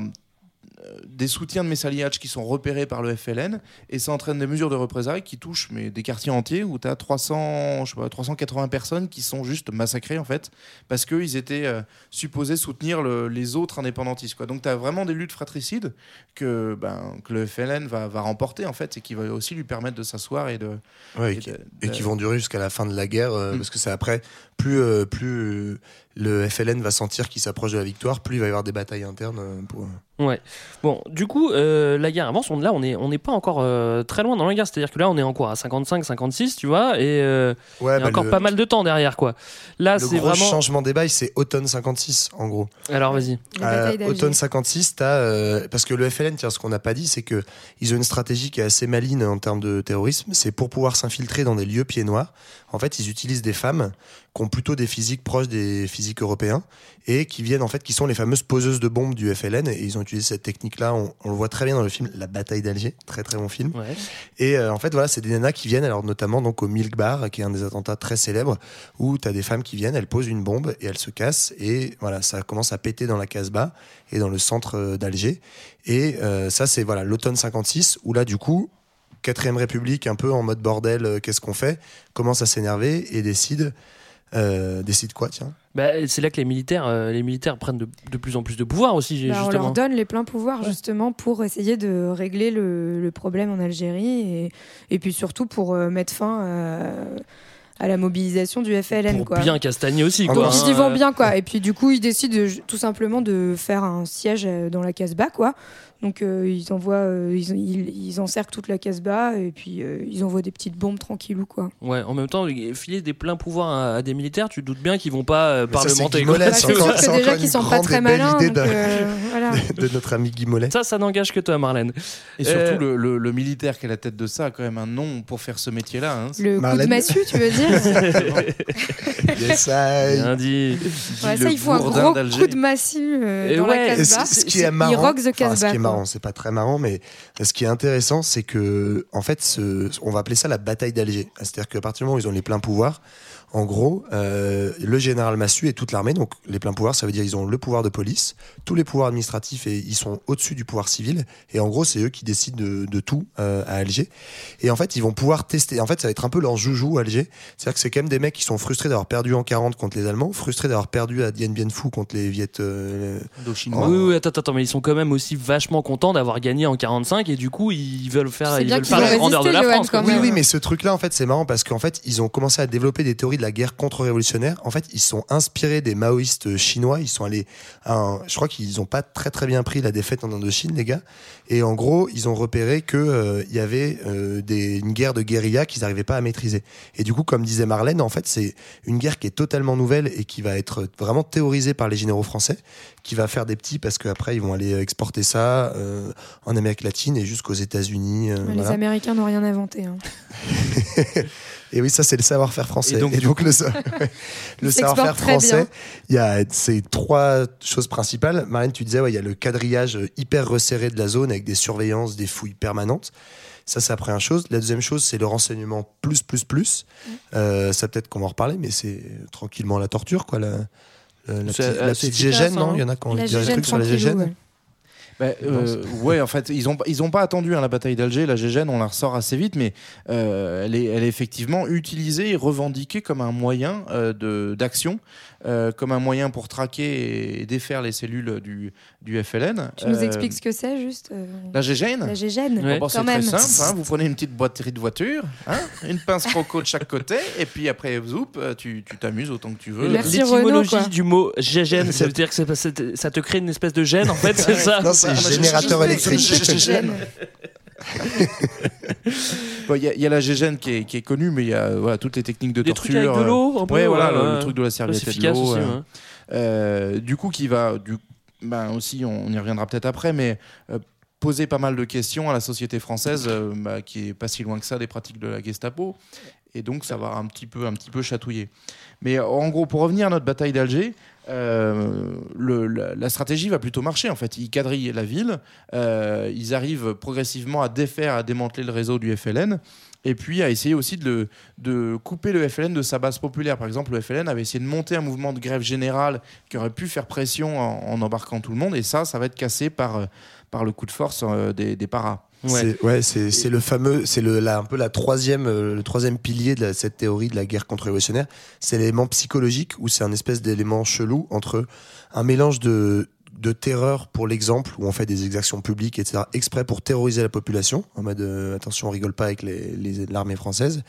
J: des soutiens de Messaliach qui sont repérés par le FLN et ça entraîne des mesures de représailles qui touchent mais, des quartiers entiers où tu as 300, je sais pas, 380 personnes qui sont juste massacrées en fait parce qu'ils étaient euh, supposés soutenir le- les autres indépendantistes. Quoi. Donc tu as vraiment des luttes fratricides que, ben, que le FLN va, va remporter en fait et qui va aussi lui permettre de s'asseoir et de.
K: Ouais,
J: et
K: et, qui,
J: de-
K: et
J: de-
K: qui vont durer jusqu'à la fin de la guerre, euh,
J: Mm.
K: parce que c'est après, plus, euh, plus euh, le FLN va sentir qu'il s'approche de la victoire, plus il va y avoir des batailles internes. euh, pour...
H: Ouais. Bon, du coup, euh, la guerre avance. On, là, on n'est on n'est pas encore euh, très loin dans la guerre. C'est-à-dire que là, on est encore à 55, 56, tu vois, et euh,
K: Ouais,
H: il y a
K: bah,
H: encore
K: le-
H: pas mal de temps derrière, quoi. Là,
K: le
H: c'est
K: gros
H: vraiment.
K: changement des bails, c'est automne 56, en gros.
H: Alors, vas-y.
K: Automne 56, t'as, euh, parce que le FLN, tiens, ce qu'on n'a pas dit, c'est que ils ont une stratégie qui est assez maligne en termes de terrorisme. C'est pour pouvoir s'infiltrer dans des lieux pieds noirs. En fait, ils utilisent des femmes qui ont plutôt des physiques proches des physiques européens et qui viennent en fait, qui sont les fameuses poseuses de bombes du FLN. Et ils ont utilisé cette technique-là. On, on le voit très bien dans le film La bataille d'Alger, très très bon film.
H: Ouais.
K: Et euh, en fait, voilà, c'est des nanas qui viennent, alors notamment donc au Milk Bar, qui est un des attentats très célèbres, où tu as des femmes qui viennent, elles posent une bombe et elles se cassent, et voilà, ça commence à péter dans la Casbah et dans le centre euh, d'Alger. Et euh, ça, c'est voilà l'automne 56, où là, du coup, quatrième République, un peu en mode bordel, euh, qu'est-ce qu'on fait? Commence à s'énerver et décide, euh, décide quoi, tiens
H: Bah, c'est là que les militaires, euh, les militaires prennent de, de plus en plus de pouvoir aussi,
I: Bah, on
H: justement.
I: leur donne les pleins pouvoirs justement pour essayer de régler le, le problème en Algérie et, et puis surtout pour euh, mettre fin euh, à la mobilisation du FLN.
H: Pour
I: quoi.
H: bien castagner aussi,
I: Donc
H: quoi.
I: ils y
H: hein.
I: vont bien quoi. Et puis du coup ils décident de- tout simplement de faire un siège dans la Casbah quoi. Donc euh, ils envoient, euh, ils, ils, ils encerclent toute la Casbah et puis euh, ils envoient des petites bombes tranquillou quoi.
H: Ouais, en même temps, filer des pleins pouvoirs à, à des militaires, tu te doutes bien qu'ils vont pas euh,
K: Mais ça, c'est
H: parlementer.
I: Bah,
K: c'est
I: que déjà qu'ils sont pas très malins. donc,
K: de-
I: euh, voilà.
K: de notre ami Guy Mollet.
H: Ça, ça n'engage que toi, Marlène.
J: Et surtout,
H: Euh,
J: le, le- le militaire qui est à la tête de ça a quand même un nom pour faire ce métier-là. hein.
I: Le coup de massue tu veux dire
K: Yes, I-
H: Bien dit.
I: Ouais, ça
J: le
I: il faut un
J: bourdin
I: gros coup de massue euh,
H: Et
I: dans
H: ouais,
I: la
K: Et ce,
I: Casbah.
K: ce qui est marrant,
I: rock the
K: enfin,
I: Casbah.
K: ce qui est
I: quoi.
K: C'est pas très marrant, mais ce qui est intéressant, c'est que, en fait, on va appeler ça la bataille d'Alger. C'est-à-dire qu'à partir du moment où ils ont les pleins pouvoirs, en gros, euh, le général Massu et toute l'armée, donc les pleins pouvoirs, ça veut dire ils ont le pouvoir de police, tous les pouvoirs administratifs et ils sont au-dessus du pouvoir civil. Et en gros, c'est eux qui décident de, de tout euh, à Alger. Et en fait, ils vont pouvoir tester. En fait, ça va être un peu leur joujou à Alger. C'est-à-dire que c'est quand même des mecs qui sont frustrés d'avoir perdu en 40 contre les Allemands, frustrés d'avoir perdu à Dien Bien Phu contre les Viet. euh,
J: Indochinois.
H: Oui, oui, attends, attends, mais ils sont quand même aussi vachement contents d'avoir gagné en 45 et du coup ils veulent faire, ils veulent faire la grandeur de la France.
K: Oui, mais ce truc-là, en fait, c'est marrant parce qu'en fait, ils ont commencé à développer des théories de la guerre contre-révolutionnaire. En fait, ils sont inspirés des maoïstes chinois. Ils sont allés, un- je crois qu'ils n'ont pas très très bien pris la défaite en Indochine, les gars. Et en gros, ils ont repéré que euh, y avait euh, une guerre de guérilla qu'ils n'arrivaient pas à maîtriser. Et du coup, comme disait Marlène, en fait, c'est une guerre qui est totalement nouvelle et qui va être vraiment théorisée par les généraux français, qui va faire des petits parce qu'après ils vont aller exporter ça euh, en Amérique latine et jusqu'aux États-Unis. euh,
I: Les
K: voilà.
I: Américains n'ont rien inventé. hein.
K: Et oui, ça c'est le savoir-faire français.
J: Et
K: Et
J: donc,
K: le, savoir-faire français, il y a ces trois choses principales. Marine, tu disais, ouais, il y a le quadrillage hyper resserré de la zone avec des surveillances, des fouilles permanentes. Ça, c'est la première chose. La deuxième chose, c'est le renseignement plus, plus, plus. Euh, ça, peut-être qu'on va en reparler, mais c'est tranquillement la torture, quoi. La, la, la petite, la
H: assez
K: petite gégène,
H: hein.
K: non Il y en a qui ont
I: La
K: dit des trucs sur la gégène.
I: ouais.
J: Bah, euh, ouais, en fait, ils ont ils ont pas attendu hein, la bataille d'Alger. La Gégène, on la ressort assez vite, mais euh, elle est elle est effectivement utilisée et revendiquée comme un moyen euh, de d'action, euh, comme un moyen pour traquer et défaire les cellules du du FLN.
I: Tu nous
J: Euh,
I: expliques ce que c'est juste euh,
J: la Gégène.
I: La gégène,
H: Ouais.
J: Bon, c'est très simple. hein, vous prenez une petite boîterie de voiture, hein, une pince croco de chaque côté, et puis après, zoup, tu tu t'amuses autant que tu veux.
H: L'étymologie du mot gégène, ça veut dire que ça te crée une espèce de gêne en fait, c'est ça
K: Non, c'est générateur électrique.
J: Bon, Il y, a- il y a la gégène qui est, qui est connue, mais il y a euh, voilà, toutes les techniques de
H: Des
J: torture.
H: trucs avec de
J: euh,
H: l'eau, un peu,
J: ouais, voilà, le, truc de la serviette et de l'eau.
H: aussi,
J: euh,
H: ouais.
J: euh, du coup, qui va, du, ben aussi, on, on y reviendra peut-être après, mais euh, poser pas mal de questions à la société française, euh, bah, qui est pas si loin que ça des pratiques de la Gestapo, et donc ça va un petit peu, un petit peu chatouiller. Mais euh, en gros, pour revenir à notre bataille d'Alger. Euh, la, stratégie va plutôt marcher en fait. Ils quadrillent la ville, euh, ils arrivent progressivement à défaire, à démanteler le réseau du FLN. et puis a essayé aussi de couper le FLN de sa base populaire. Par exemple, le FLN avait essayé de monter un mouvement de grève générale qui aurait pu faire pression en, en embarquant tout le monde, et ça, ça va être cassé par, euh, par le coup de force euh, des, des paras.
K: C'est ouais, c'est le fameux, c'est un peu la troisième, euh, le troisième pilier de la- cette théorie de la guerre contre-révolutionnaire. C'est l'élément psychologique où c'est un espèce d'élément chelou entre un mélange de de terreur pour l'exemple où on fait des exactions publiques etc exprès pour terroriser la population en mode euh, attention on rigole pas avec les les- l'armée française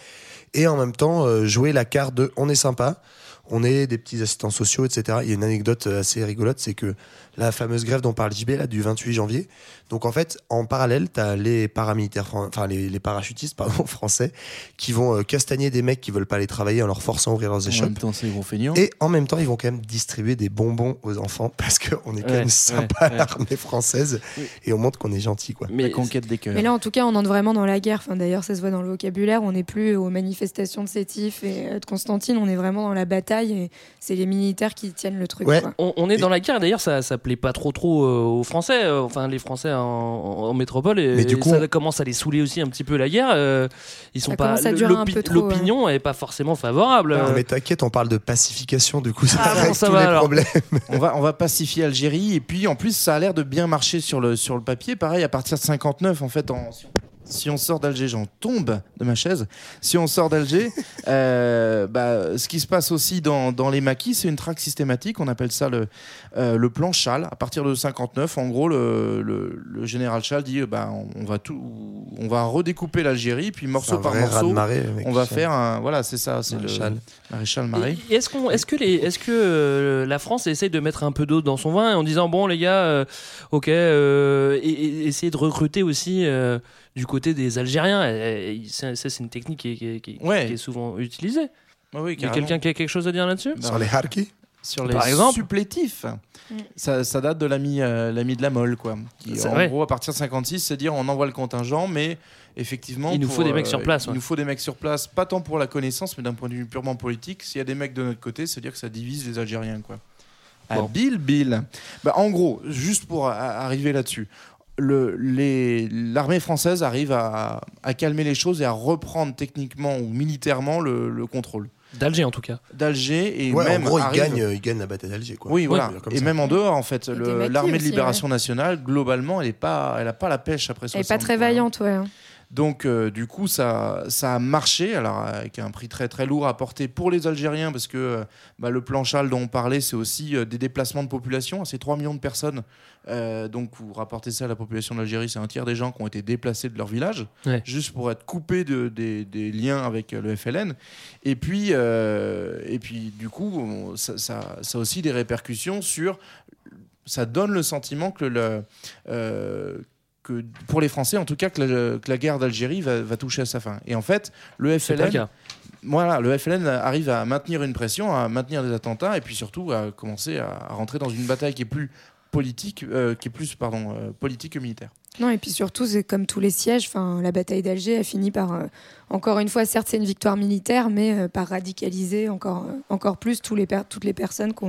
K: et en même temps euh, jouer la carte de on est sympa on est des petits assistants sociaux etc il y a une anecdote euh, assez rigolote c'est que la fameuse grève dont parle JB là du 28 janvier donc en fait en parallèle tu as les paramilitaires enfin les, les parachutistes pardon français qui vont euh, castagner des mecs qui veulent pas aller travailler en leur forçant à ouvrir leurs
J: En
K: échoppes
J: même temps, c'est gros feignants.
K: et en même temps, ils vont quand même distribuer des bonbons aux enfants parce qu'on est quand
H: Ouais,
K: même sympa
H: ouais,
K: à l'armée française et on montre qu'on est gentil. Quoi.
H: Mais
J: la conquête des cœurs.
I: Mais là, en tout cas, on entre vraiment dans la guerre. Enfin, D'ailleurs, ça se voit dans le vocabulaire. On n'est plus aux manifestations de Sétif et euh, de Constantine. On est vraiment dans la bataille et c'est les militaires qui tiennent le truc. quoi.
H: On, on est dans la guerre, d'ailleurs, ça, ça plaît pas trop trop euh, aux Français, euh, enfin les Français en, métropole, et,
K: Mais du
H: et
K: coup,
H: ça
K: on-
H: commence à les saouler aussi un petit peu la guerre. euh, ils sont
I: Ça
H: pas, l'opinion est pas forcément favorable.
K: Non, mais t'inquiète, on parle de pacification, du coup ça
H: Ah bon, ça
K: tous
H: va,
K: les
H: alors.
K: problèmes.
J: on va, on va pacifier Algérie et puis en plus ça a l'air de bien marcher sur le, sur le papier. Pareil à partir de 59 en fait en, si on- si on sort d'Alger, j'en tombe de ma chaise. Si on sort d'Alger, euh, bah, ce qui se passe aussi dans, dans les maquis, c'est une traque systématique. On appelle ça le, euh, le plan Chal. À partir de 59, en gros, le, le, le général Chal dit euh, bah, on, on va tout, on va redécouper l'Algérie, puis morceau par morceau, on va faire un. Voilà, c'est ça, c'est le
K: Maréchal.
J: maréchal Marais.
H: Et Est-ce que les, est-ce que euh, la France essaye de mettre un peu d'eau dans son vin en disant bon les gars, euh, ok, euh, et, et essayer de recruter aussi euh, du côté des Algériens. Et- et ça, ça, c'est une technique qui est, qui est- qui est-
J: Ouais.
H: qui est souvent utilisée.
J: Ah oui,
H: Il y a
J: carrément.
H: quelqu'un qui a quelque chose à dire là-dessus?
K: Sur les harkis?
J: Sur les
H: Par exemple
J: supplétifs. Ça, ça date de l'ami euh, l'ami de la Molle, quoi. Qui,
H: C'est
J: en
H: vrai.
J: gros, à partir de 56, c'est dire on envoie le contingent, mais effectivement.
H: Il nous
J: pour,
H: faut des mecs sur place,
J: Il
H: ouais.
J: nous faut des mecs sur place, pas tant pour la connaissance, mais d'un point de vue purement politique. S'il y a des mecs de notre côté, c'est dire que ça divise les Algériens, quoi. Ah,
H: Bon.
J: Bill, Bill. Bah, en gros, juste pour a- arriver là-dessus. Le- L'armée française arrive à, à calmer les choses et à reprendre techniquement ou militairement le, le contrôle.
H: D'Alger en tout cas.
J: D'Alger et
K: Ouais,
J: même
K: en gros, ils
J: arrive-
K: gagnent, ils gagnent la bataille d'Alger.
J: oui, voilà. Et
K: ça.
J: même en dehors, en fait, l'armée de libération nationale, globalement, elle est pas, elle a pas la pêche après
I: Elle est pas
J: 60,
I: très vaillante, ouais.
J: Donc, euh, du coup, ça, ça a marché, alors avec un prix très très lourd à porter pour les Algériens, parce que euh, bah, le plan Chal dont on parlait, c'est aussi euh, des déplacements de population. C'est 3 millions de personnes. Donc, vous rapportez ça à la population d'Algérie, c'est un tiers des gens qui ont été déplacés de leur village,
H: Ouais.
J: juste pour être coupés de, des, des liens avec le FLN. Et puis, et puis du coup, ça- ça a aussi des répercussions sur. Ça donne le sentiment que le. Que pour les Français, en tout cas, que la, que la guerre d'Algérie va, va toucher à sa fin. Et en fait, le FLN, voilà, le FLN arrive à maintenir une pression, à maintenir des attentats, et puis surtout à commencer à, à rentrer dans une bataille qui est plus politique, euh, qui est plus pardon, euh, politique que militaire.
I: Non, et puis surtout, c'est comme tous les sièges, enfin, la bataille d'Alger a fini par, euh, encore une fois, certes, c'est une victoire militaire, mais euh, par radicaliser encore, euh, encore plus tous les per- toutes les personnes qui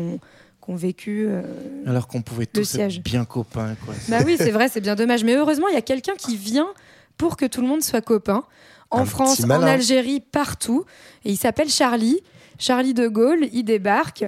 I: ont, vécu. euh,
J: Alors qu'on pouvait tous
I: siège.
J: être bien copains. Quoi.
I: Bah oui, c'est vrai, c'est bien dommage. Mais heureusement, il y a quelqu'un qui vient pour que tout le monde soit copain. En
K: Un
I: France, en. Algérie, partout. Et il s'appelle Charlie. Charlie de Gaulle, il débarque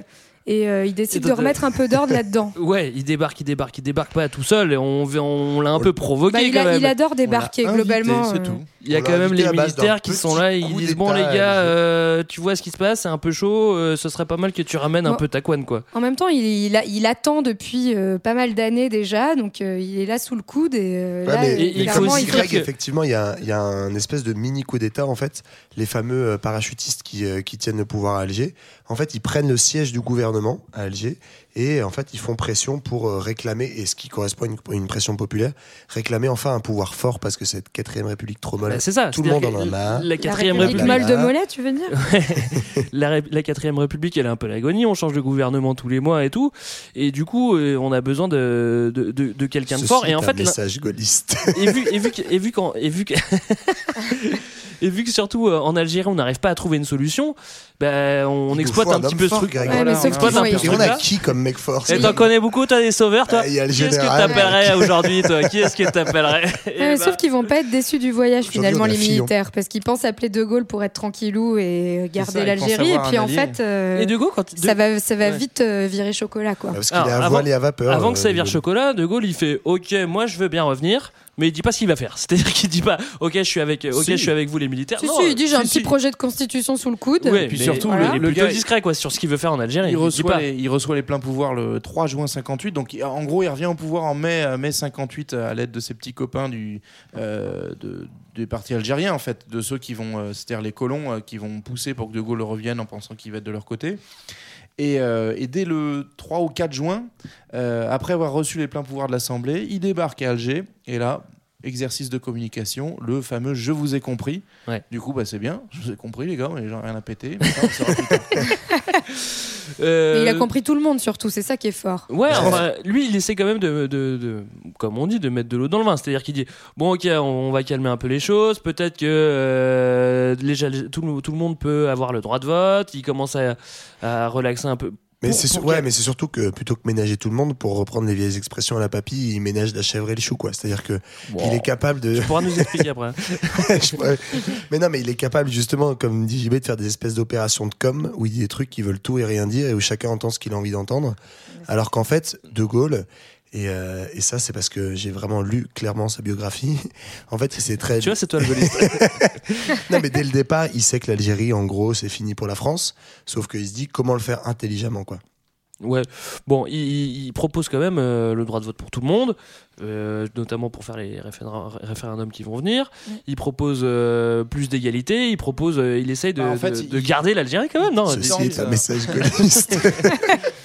I: et euh, il décide
H: Et
I: de remettre un peu d'ordre là-dedans.
H: Ouais, il débarque, il débarque, il débarque pas tout seul. On, on l'a un peu provoqué
I: Bah, il,
H: quand
I: a-
H: même.
I: il adore débarquer
J: invité,
I: globalement.
J: c'est
I: euh,
J: tout.
H: Il y a
K: On
H: quand même les militaires qui sont là, ils
K: petit coup
H: disent bon les gars, euh, tu vois ce qui se passe, c'est un peu chaud, euh, ce serait pas mal que tu ramènes un peu ta couenne quoi.
I: En même temps, il, il a- il attend depuis euh, pas mal d'années déjà, donc euh, il est là sous le coude et
K: Ouais,
I: là,
K: mais
H: Et il faut
I: clairement,
H: aussi
I: il
H: dire
I: faut-
K: Greg,
H: que-
K: effectivement, il y a, y a un espèce de mini coup d'État, en fait. Les fameux parachutistes qui, euh, qui tiennent le pouvoir à Alger, en fait, ils prennent le siège du gouvernement à Alger et en fait, ils font pression pour euh, réclamer, et ce qui correspond à une, une pression populaire, réclamer enfin un pouvoir fort parce que cette quatrième république trop molle,
H: Bah, c'est ça.
K: tout le monde en a marre.
H: La quatrième
I: République molle de Mollet, tu veux dire
H: la, ré- la quatrième république, elle est un peu l'agonie. On change de gouvernement tous les mois et tout, et du coup, euh, on a besoin de de, de, de quelqu'un de fort. Et en
K: un
H: fait,
K: message gaulliste.
H: et vu et vu que et vu qu'en- et vu que et vu que surtout euh, en Algérie on n'arrive pas à trouver une solution, ben on exploite un petit peu ce truc.
I: Ouais,
H: Voilà, on
K: Et on a qui comme mec fort
H: Et t'en connais beaucoup, toi, des sauveurs, toi
K: Ah, Il y a le
H: Qui est-ce que
K: général,
H: t'appellerais aujourd'hui, toi Qui est-ce que t'appellerais Eh
I: Ouais,
H: ben,
I: Sauf qu'ils vont pas être déçus du voyage finalement les
K: Fillon.
I: militaires parce qu'ils pensent appeler De Gaulle pour être tranquillou et garder l'Algérie et puis en fait euh,
H: Et De Gaulle, quand
I: ça va ça va
H: Ouais.
I: vite euh, virer chocolat quoi.
K: Parce qu'il est à
H: avant-
K: voile et à vapeur.
H: Avant que
K: euh,
H: ça vire chocolat, De Gaulle il fait OK, moi je veux bien revenir, mais il dit pas ce qu'il va faire. C'est-à-dire qu'il dit pas OK, je suis avec OK,
J: Si.
H: je suis avec vous les militaires.
I: Si,
H: Non,
I: si, il dit j'ai un
H: si,
I: petit
H: si.
I: projet de constitution sous le coude.
H: Ouais,
J: puis
H: mais
J: surtout,
H: voilà.
J: le-
H: il est
J: le gars-
H: discret quoi sur ce qu'il veut faire en Algérie.
J: Il reçoit,
H: pas.
J: les, il reçoit les pleins pouvoirs le 3 juin 58. Donc, en gros, il revient au pouvoir en mai, euh, mai 58 à l'aide de ses petits copains du, euh, de, des partis algériens, en fait, de ceux qui vont, euh, c'est-à-dire les colons, euh, qui vont pousser pour que De Gaulle revienne en pensant qu'il va être de leur côté. Et, euh, et dès le 3 ou 4 juin, euh, après avoir reçu les pleins pouvoirs de l'Assemblée, il débarque à Alger. Et là, exercice de communication, le fameux Je vous ai compris.
H: Ouais.
J: Du coup, bah, c'est bien, je vous ai compris, les gars, mais j'ai rien à péter. Mais ça, on saura plus tard.
H: Euh,
I: il a compris tout le monde surtout, c'est ça qui est fort.
H: Ouais, enfin, lui, il essaie quand même de, de, de- comme on dit, de mettre de l'eau dans le vin. C'est-à-dire qu'il dit bon, ok, on va calmer un peu les choses. Peut-être que euh, les tout, le- tout le monde peut avoir le droit de vote. Il commence à, à relaxer un peu.
K: Mais c'est ouais, mais c'est surtout que plutôt que ménager tout le monde, pour reprendre les vieilles expressions à la papille, il ménage la chèvre et le chou, quoi. C'est-à-dire que
H: Wow.
K: il est capable de.
H: Tu pourras nous expliquer après.
K: Je pourrais- mais non, mais il est capable justement, comme dit JB, de faire des espèces d'opérations de com où il dit des trucs qui veulent tout et rien dire et où chacun entend ce qu'il a envie d'entendre. Alors qu'en fait, De Gaulle, et, euh, et ça c'est parce que j'ai vraiment lu clairement sa biographie, en fait c'est très...
H: Tu vois, c'est toi le gaulliste.
K: non mais dès le départ, il sait que l'Algérie, en gros, c'est fini pour la France, sauf qu'il se dit comment le faire intelligemment, quoi.
H: Ouais, bon, il, propose quand même euh, le droit de vote pour tout le monde, euh, notamment pour faire les référen- référendums qui vont venir. Il propose euh, plus d'égalité, il propose, euh, il essaye de,
J: Bah, en fait,
H: de-
J: il-
H: de garder l'Algérie quand même, non?
K: Ceci est un message gaulliste.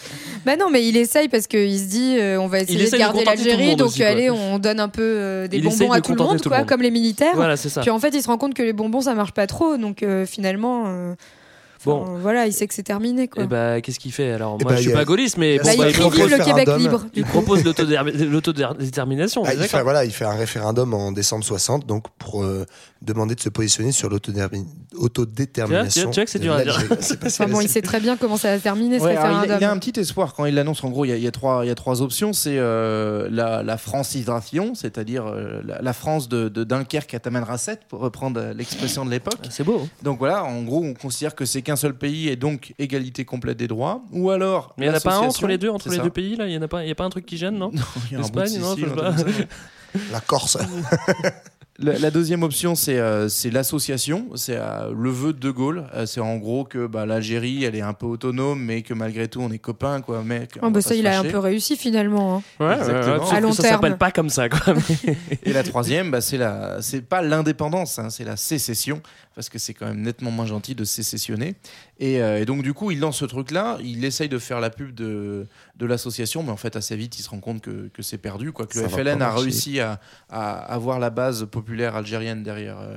I: Bah non, mais il essaye parce qu'il se dit euh, on va essayer
H: essaye
I: de
H: de
I: garder l'Algérie, donc
H: aussi,
I: allez, on donne un peu euh, des
H: Il
I: bonbons à
H: de
I: tout le monde,
H: tout le
I: quoi,
H: monde.
I: comme les militaires.
H: Voilà, c'est ça.
I: Puis en fait, il se rend compte que les bonbons ça marche pas trop, donc euh, finalement, euh,
H: Bon.
I: enfin, voilà, il sait que c'est terminé quoi.
H: Et bah, qu'est-ce qu'il fait Alors,
K: Eh
H: moi,
K: bah,
H: je suis
K: a-
H: pas gaulliste, mais
K: il y a-
H: bon,
I: il
H: il
K: propose
I: le. Québec libre.
H: il propose l'autodétermination.
K: Ah, il, fait, voilà, il fait un référendum en décembre 60 donc pour euh, demander de se positionner sur l'autodétermi- autodétermination.
H: Tu vois, tu vois que c'est dur à dire.
K: l'Algérie. C'est pas
I: Enfin bon, il sait très bien comment ça va terminer ce
J: Ouais, alors, il, y a-
I: référendum.
J: il y a un petit espoir quand il l'annonce. En gros, il y a, il y a trois, il y a trois options. C'est euh, la, la francisation, c'est-à-dire euh, la, la France de, de Dunkerque à Tamanrasset, pour reprendre l'expression de l'époque.
H: C'est beau. hein.
J: Donc voilà, en gros, on considère que c'est qu'un seul pays et donc égalité complète des droits. Ou alors.
H: Mais il n'y en a pas un entre les deux, entre les
J: ça.
H: deux pays là Il n'y a, pas- il y a pas un truc qui gêne, non
J: Il y a un bout de
H: L'Espagne, non.
K: La Corse.
J: La, la deuxième option, c'est euh, l'association. C'est euh, le vœu de De Gaulle. Euh, c'est en gros que bah, l'Algérie, elle est un peu autonome, mais que malgré tout, on est copains, quoi. Mais
I: Oh, bah, ça, il a un peu réussi finalement. hein.
H: Ouais,
J: Exactement.
H: ouais,
I: À long
H: ça
I: terme.
H: s'appelle pas comme ça, quoi. mais-
J: Et la troisième, bah, c'est la, c'est pas l'indépendance, hein, c'est la sécession, parce que c'est quand même nettement moins gentil de sécessionner. Et, euh, et donc du coup, il lance ce truc-là, il essaye de faire la pub de, de l'association, mais en fait assez vite, il se rend compte que, que c'est perdu, quoi, que
K: Ça
J: le FLN a réussi à, à avoir la base populaire algérienne derrière. euh,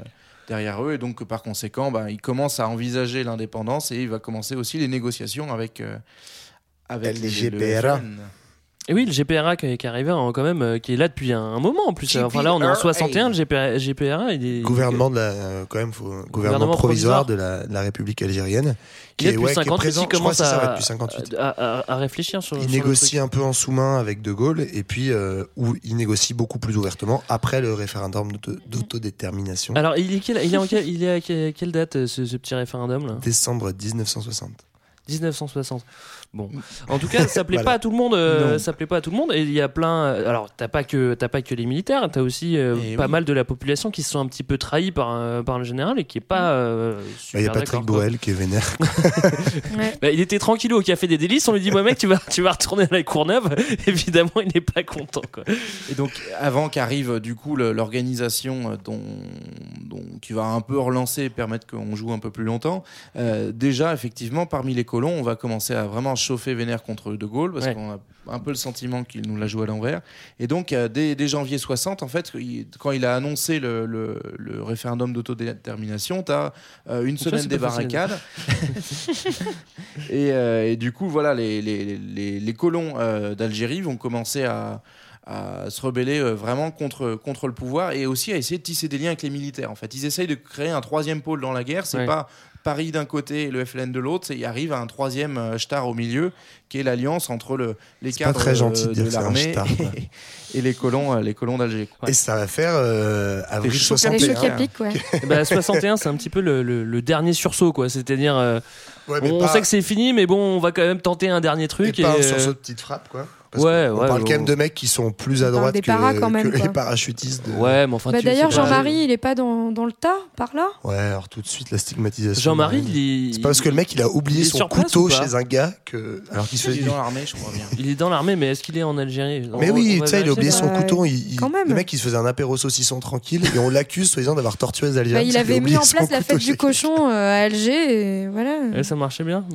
J: derrière eux et donc par conséquent bah, il commence à envisager l'indépendance et il va commencer aussi les négociations avec euh, avec
K: Les GPRA.
H: Et oui, le GPRA qui est, qui arrivé hein, quand même, euh, qui est là depuis un, un moment en plus. Enfin là, on est en
K: GPRA.
H: 61, le GPRA, GPRA il est
K: gouvernement de la, quand même, faut- gouvernement,
H: Gouvernement
K: provisoire,
H: provisoire.
K: de la, de la République algérienne.
H: Il est depuis
K: ouais, qui est
H: 58,
K: présent,
H: il
K: je crois
H: commence
K: que c'est ça,
H: à,
K: ouais, depuis 58.
H: à, à- à réfléchir sur.
K: Il
H: sur le
K: négocie
H: truc.
K: un peu en sous-main avec De Gaulle et puis euh, où il négocie beaucoup plus ouvertement après le référendum d'auto- d'autodétermination.
H: Alors, il est, quel- il est, en quel- il est à quelle quelle date euh, ce, ce petit référendum là?
K: Décembre 1960.
H: 1960. Bon, en tout cas, ça plaît
K: Voilà.
H: pas à tout le monde. euh, ça plaît pas à tout le monde. Et il y a plein. euh, Alors, t'as pas que t'as pas que les militaires. T'as aussi euh,
J: Eh
H: pas
J: oui.
H: mal de la population qui se sont un petit peu trahis par par le général et qui est pas. euh,
K: Bah, Il y a Patrick. Boel qui est vénère.
H: Bah, il était tranquille au café des délices. On lui dit, bah mec, tu vas tu vas retourner à la Courneuve. Évidemment, il n'est pas content. Quoi.
J: Et donc, avant qu'arrive du coup l'organisation dont, dont- qui va un peu relancer et permettre qu'on joue un peu plus longtemps, euh, déjà, effectivement, parmi les colons, on va commencer à vraiment chauffer vénère contre De Gaulle parce
H: Ouais.
J: qu'on a un peu le sentiment qu'il nous la joue à l'envers. Et donc, euh, dès, dès janvier 60, en fait, il- quand il a annoncé le, le- le référendum d'autodétermination, tu as une
H: Ça,
J: semaine des barricades. et, euh, et du coup, voilà, les, les, les- les colons euh, d'Algérie vont commencer à, à se rebeller euh, vraiment contre, contre le pouvoir et aussi à essayer de tisser des liens avec les militaires. En fait, ils essayent de créer un troisième pôle dans la guerre. C'est
H: Ouais.
J: pas Paris d'un côté et le FLN de l'autre, il arrive à un troisième euh, star au milieu, qui est l'alliance entre le, les cadres
K: très gentil de
J: euh,
K: dire
J: de
K: c'est un
J: l'armée et, et les colons, euh, les colons d'Alger.
K: Et ça va faire euh, avril
J: chocs à
K: 61.
I: chocs à pic, ouais.
H: bah, 61, c'est un petit peu le, le- le dernier sursaut, quoi. C'est-à-dire, euh,
K: Ouais,
H: on
K: pas-
H: sait que c'est fini, mais bon, on va quand même tenter un dernier truc.
K: Et pas un
H: et,
K: sursaut de petite frappe, quoi. Parce
H: Ouais,
K: qu'on
H: ouais,
K: parle quand même de mecs qui sont plus à
I: On
K: droite que,
I: paras quand même,
K: que
I: quoi.
K: les parachutistes. De...
H: Ouais, mais enfin,
I: Bah, D'ailleurs, Jean-Marie, il est pas dans, dans le tas, par là?
K: Ouais, alors tout de suite, la stigmatisation.
H: Jean-Marie, il est-
K: C'est pas parce que le mec, il a oublié
H: il
K: son couteau chez un gars que. Alors qu'il se fait.
J: Il est dans l'armée, je crois bien.
H: Il est dans l'armée, mais est-ce qu'il est en Algérie?
K: Mais
H: On-
K: oui,
H: on
K: tu sais, il a oublié son
I: Bah,
K: couteau. Il, il-
I: quand même.
K: Le mec, il se faisait un apéro saucisson tranquille et on l'accuse, soi-disant, d'avoir torturé les Algériens.
I: Bah, Il avait mis
K: oublié
I: en place la fête du cochon euh, à Alger, et voilà.
H: Et ça marchait bien.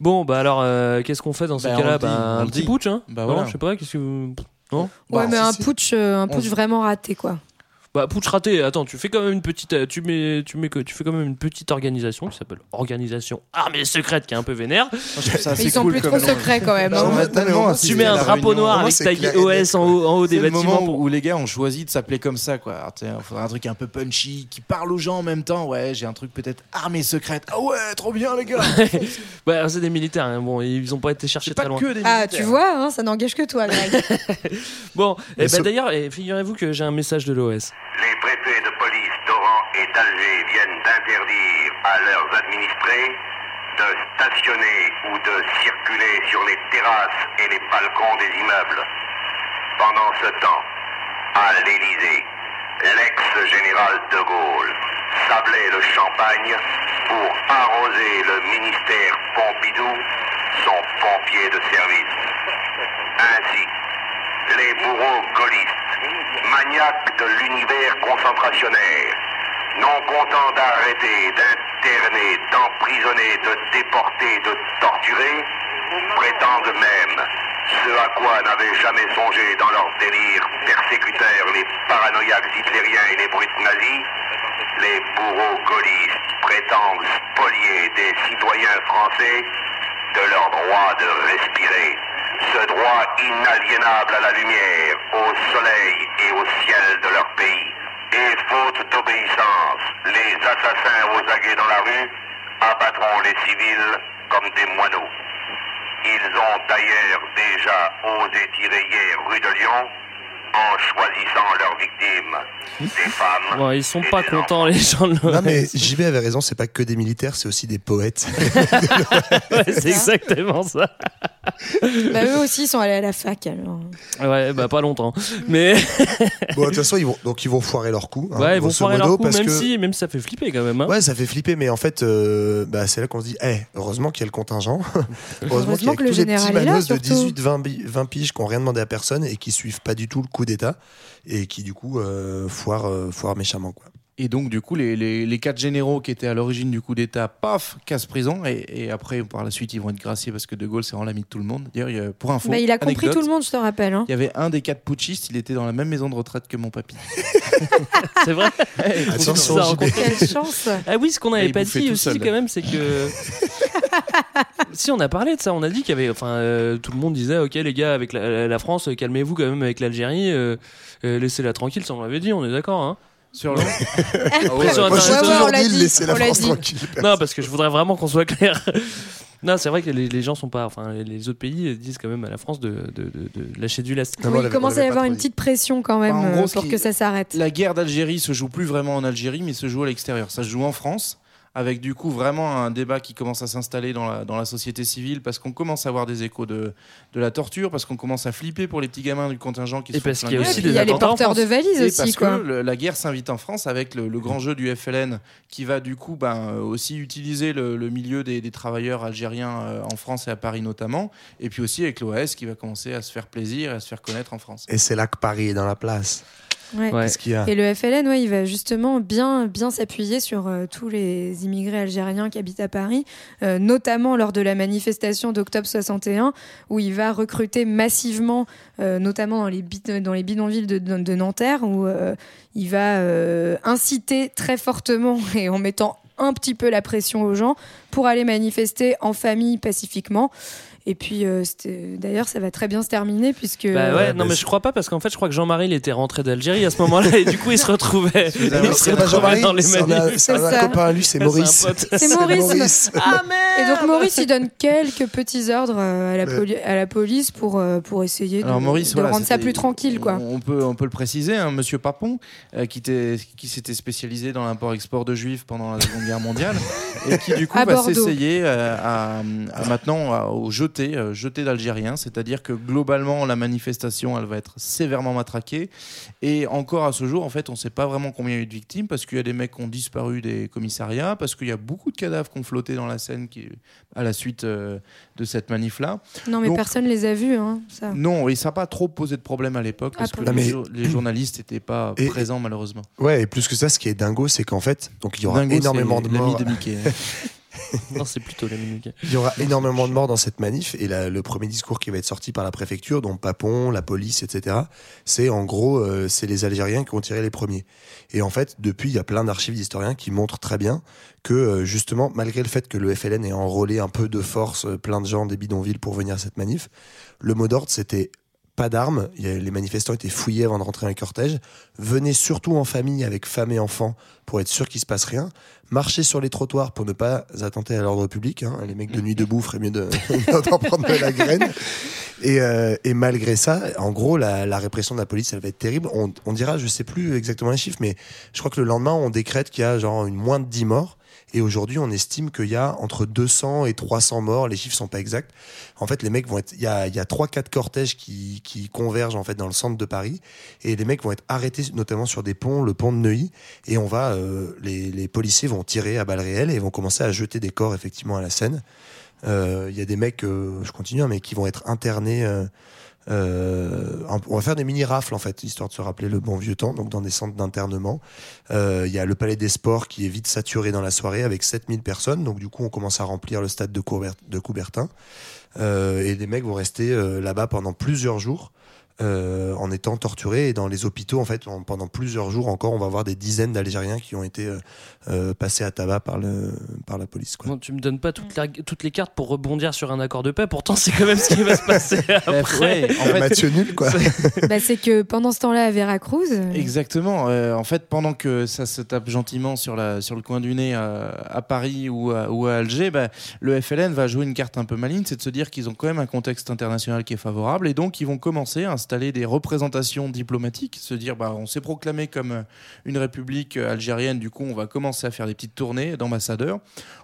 H: Bon. Bah alors, euh, qu'est-ce qu'on fait dans ce
J: Bah,
H: cas-là Bah, Un petit
J: dit.
H: putsch, hein
J: Bah,
H: Non,
J: voilà.
H: je sais pas, qu'est-ce que vous. Non
I: Ouais,
K: Bah,
I: mais
K: si,
I: un putsch, euh, un putsch vraiment raté, quoi.
H: Bah, putsch raté, attends, tu fais quand même une petite. euh, Tu mets, tu mets, que- tu fais quand même une petite organisation qui s'appelle Organisation Armée Secrète, qui est un peu vénère.
J: Ça
I: ils sont
J: cool
I: plus trop secrets quand même.
K: Non,
I: hein.
K: non,
J: Tu
H: mets un drapeau
K: réunion.
H: noir avec
K: c'est
H: ta
K: clair et
H: OS en haut, en haut des
J: C'est le
H: bâtiments.
J: moment
H: pour-
J: où les gars ont choisi de s'appeler comme ça, quoi. Alors, tiens, faudrait un truc un peu punchy, qui parle aux gens en même temps. Ouais, j'ai un truc peut-être armée secrète. Ah ouais, trop bien, les gars.
H: Bah, c'est des militaires, hein. bon, ils ont pas été cherchés
J: C'est
H: très
J: pas
H: loin.
J: que des
I: Ah, tu vois, hein, ça n'engage que toi, Greg.
H: Bon, et bah,
K: ce-
H: d'ailleurs, eh, figurez-vous que j'ai un message de l'OS.
Q: Les préfets de police d'Oran et d'Alger viennent d'interdire à leurs administrés de stationner ou de circuler sur les terrasses et les balcons des immeubles. Pendant ce temps, à l'Élysée, l'ex-général de Gaulle sablait le champagne pour arroser le ministère Pompidou, son pompier de service. Ainsi, les bourreaux gaullistes, maniaques de l'univers concentrationnaire, non contents d'arrêter, d'interner, d'emprisonner, de déporter, de torturer, prétendent même, ce à quoi n'avaient jamais songé dans leur délire persécuteur les paranoïaques hitlériens et les brutes nazis, les bourreaux gaullistes prétendent spolier des citoyens français de leur droit de respirer, ce droit inaliénable à la lumière, au soleil et au ciel de leur pays. Et faute d'obéissance, les assassins aux aguets dans la rue abattront les civils comme des moineaux. Ils ont d'ailleurs déjà osé tirer hier rue de Lyon en choisissant leurs victimes, des femmes.
H: Bon, ils sont pas contents, les gens de l'OS.
K: Non, mais JB avait raison, c'est pas que des militaires, c'est aussi des poètes.
H: Ouais, c'est exactement ça.
I: bah, eux aussi, ils sont allés à la fac, alors.
H: Ouais, bah pas longtemps. Mais
K: bon, de toute façon, ils vont, donc ils vont foirer leur coup. hein,
H: ouais, ils vont foirer leur coup,
K: parce
H: même
K: que-
H: si, même si ça fait flipper quand même. hein.
K: Ouais, ça fait flipper, mais en fait, euh, bah, c'est là qu'on se dit, eh, heureusement qu'il y a le contingent. heureusement qu'il y a
I: que le
K: tous les petits
I: général est là,
K: manos de
I: surtout.
K: 18, 20, bi- 20 piges qui n'ont rien demandé à personne et qui suivent pas du tout le coup d'État et qui, du coup, euh, foirent, euh, foirent méchamment. Quoi.
J: Et donc, du coup, les, les, les quatre généraux qui étaient à l'origine du coup d'État, paf, casse prison. Et, et après, par la suite, ils vont être graciés parce que De Gaulle, c'est vraiment l'ami de tout le monde. D'ailleurs, il y a- pour info,
I: Bah, il a compris
J: anecdote,
I: tout le monde, je te rappelle. Hein.
J: Il y avait un des quatre putschistes, il était dans la même maison de retraite que mon papy.
H: C'est vrai
K: Attention,
H: Ça,
K: JB.
H: rencontre-
I: Quelle chance
H: Ah oui, ce qu'on n'avait
J: il
H: pas dit aussi
J: seul.
H: quand même, c'est que si on a parlé de ça, on a dit qu'il y avait, enfin, euh, tout le monde disait, ok les gars, avec la, la France, euh, calmez-vous quand même avec l'Algérie, euh, euh, laissez-la tranquille, ça on l'avait dit, on est d'accord. Hein
J: Sur le.
H: Après, sur
K: Moi, j'ai
H: Internet,
I: ouais, on
K: toujours
I: l'a
K: dit,
I: dit,
K: laissez la
I: on l'a
K: France
I: dit.
K: tranquille.
H: Non, parce que je voudrais vraiment qu'on soit clair. Non, c'est vrai que les, les gens sont pas. Enfin, les autres pays disent quand même à la France de, de, de- de lâcher du lest.
K: Non, mais on
I: Oui, il commence à y avoir une petite pression quand même
J: Bah, en
I: euh,
J: gros, ce
I: pour
J: qui-
I: que ça s'arrête.
J: La guerre d'Algérie se joue plus vraiment en Algérie, mais se joue à l'extérieur. Ça se joue en France, avec du coup vraiment un débat qui commence à s'installer dans la, dans la société civile, parce qu'on commence à avoir des échos de, de la torture, parce qu'on commence à flipper pour les petits gamins du contingent qui
H: Et
J: se
H: parce
J: font
H: qu'il y a aussi des
I: il y a les porteurs de
H: France.
I: valises aussi,
J: parce
I: quoi.
J: que le- la guerre s'invite en France avec le, le grand jeu du FLN qui va du coup ben, euh, aussi utiliser le, le milieu des, des travailleurs algériens euh, en France et à Paris notamment, et puis aussi avec l'OAS qui va commencer à se faire plaisir et à se faire connaître en France.
K: Et c'est là que Paris est dans la place.
I: Ouais.
H: Ouais.
K: Qu'est-ce qu'il y a
I: Et le FLN, ouais, il va justement bien, bien s'appuyer sur euh, tous les immigrés algériens qui habitent à Paris, euh, notamment lors de la manifestation d'octobre 61, où il va recruter massivement, euh, notamment dans les, dans les bidonvilles de, de, de Nanterre, où euh, il va euh, inciter très fortement et en mettant un petit peu la pression aux gens pour aller manifester en famille pacifiquement. Et puis, euh, c'était- d'ailleurs, ça va très bien se terminer puisque.
H: Bah ouais, non mais je crois pas parce qu'en fait je crois que Jean-Marie il était rentré d'Algérie à ce moment-là et du coup il se retrouvait, il se
K: C'est pas
H: retrouvait
K: Jean-Marie,
H: dans les
K: c'est un-
H: manifs.
K: c'est un
I: C'est ça.
K: copain à lui, c'est Maurice.
I: C'est Maurice.
K: Maurice.
H: Ah merde
I: Et donc Maurice, il donne quelques petits ordres euh, à la,
K: Ouais.
I: poli- à la police pour, euh, pour essayer de,
J: Alors Maurice,
I: de
J: voilà,
I: rendre ça plus tranquille. Quoi.
J: On peut, on peut le préciser, hein, Monsieur Papon, euh, qui, était- qui s'était spécialisé dans l'import-export de juifs pendant la Seconde Guerre mondiale, et qui du coup
I: À
J: va s'essayer euh, à, à maintenant à- au jeté, euh, jeté d'Algériens, c'est-à-dire que globalement la manifestation, elle va être sévèrement matraquée, et encore à ce jour, en fait, on ne sait pas vraiment combien il y a eu de victimes, parce qu'il y a des mecs qui ont disparu des commissariats, parce qu'il y a beaucoup de cadavres qui ont flotté dans la Seine qui, à la suite euh, de cette manif-là.
I: Non, mais
J: Donc,
I: personne les a vus. Hein, ça.
J: non, et ça n'a pas trop posé de problème à l'époque parce
I: Ah,
J: que
K: Non,
J: les,
K: mais-
J: jo- les journalistes n'étaient pas
K: Et-
J: présents malheureusement.
K: Ouais, et plus que ça, ce qui est dingo, c'est qu'en fait, donc il y aura
J: Dingo,
K: énormément de morts.
J: de Mickey. hein.
H: Non c'est plutôt.
K: Il y aura énormément de morts dans cette manif et le premier discours qui va être sorti par la préfecture, dont Papon, la police, etc., c'est en gros, euh, c'est les Algériens qui ont tiré les premiers. Et en fait, depuis, il y a plein d'archives d'historiens qui montrent très bien que euh, justement, malgré le fait que le FLN ait enrôlé un peu de force euh, plein de gens des bidonvilles pour venir à cette manif, le mot d'ordre c'était pas d'armes, les manifestants étaient fouillés avant de rentrer dans le cortège, venez surtout en famille avec femmes et enfants pour être sûr qu'il se passe rien, marchez sur les trottoirs pour ne pas attenter à l'ordre public, hein. les mecs de nuit debout feraient mieux de- d'en prendre la graine. Et, euh, et malgré ça, en gros, la, la répression de la police, elle va être terrible. On, on dira, je sais plus exactement les chiffres, mais je crois que le lendemain, on décrète qu'il y a genre une moins de 10 morts. Et aujourd'hui, on estime qu'il y a entre 200 et 300 morts. Les chiffres sont pas exacts. En fait, les mecs vont être, il y a, il y a trois, quatre cortèges qui, qui convergent en fait dans le centre de Paris, et les mecs vont être arrêtés notamment sur des ponts, le pont de Neuilly, et on va, euh, les, les policiers vont tirer à balles réelles et vont commencer à jeter des corps effectivement à la Seine. Euh, Il y a des mecs, euh, je continue, hein, mais qui vont être internés. Euh, on va faire des mini rafles en fait, histoire de se rappeler le bon vieux temps, donc dans des centres d'internement. Euh, Il y a le Palais des Sports qui est vite saturé dans la soirée avec 7000 personnes, donc du coup on commence à remplir le stade de, Coubertin. Euh, et les mecs vont rester là-bas pendant plusieurs jours. Euh, en étant torturés et dans les hôpitaux en fait en- pendant plusieurs jours encore on va avoir des dizaines d'Algériens qui ont été euh, euh, passés à tabac par le par la police quoi.
H: Bon, tu me donnes pas toutes, la- toutes les cartes pour rebondir sur un accord de paix, pourtant c'est quand même ce qui va se passer après.
J: ouais, en fait-
K: Mathieu nul quoi.
I: Bah, c'est que pendant ce temps-là, à Veracruz. euh,
J: Exactement. Euh, en fait, pendant que ça se tape gentiment sur, la, sur le coin du nez à, à Paris ou à, ou à Alger, bah, le FLN va jouer une carte un peu maligne, c'est de se dire qu'ils ont quand même un contexte international qui est favorable et donc ils vont commencer à installer des représentations diplomatiques, se dire bah, on s'est proclamé comme une république algérienne, du coup on va commencer à faire des petites tournées d'ambassadeurs.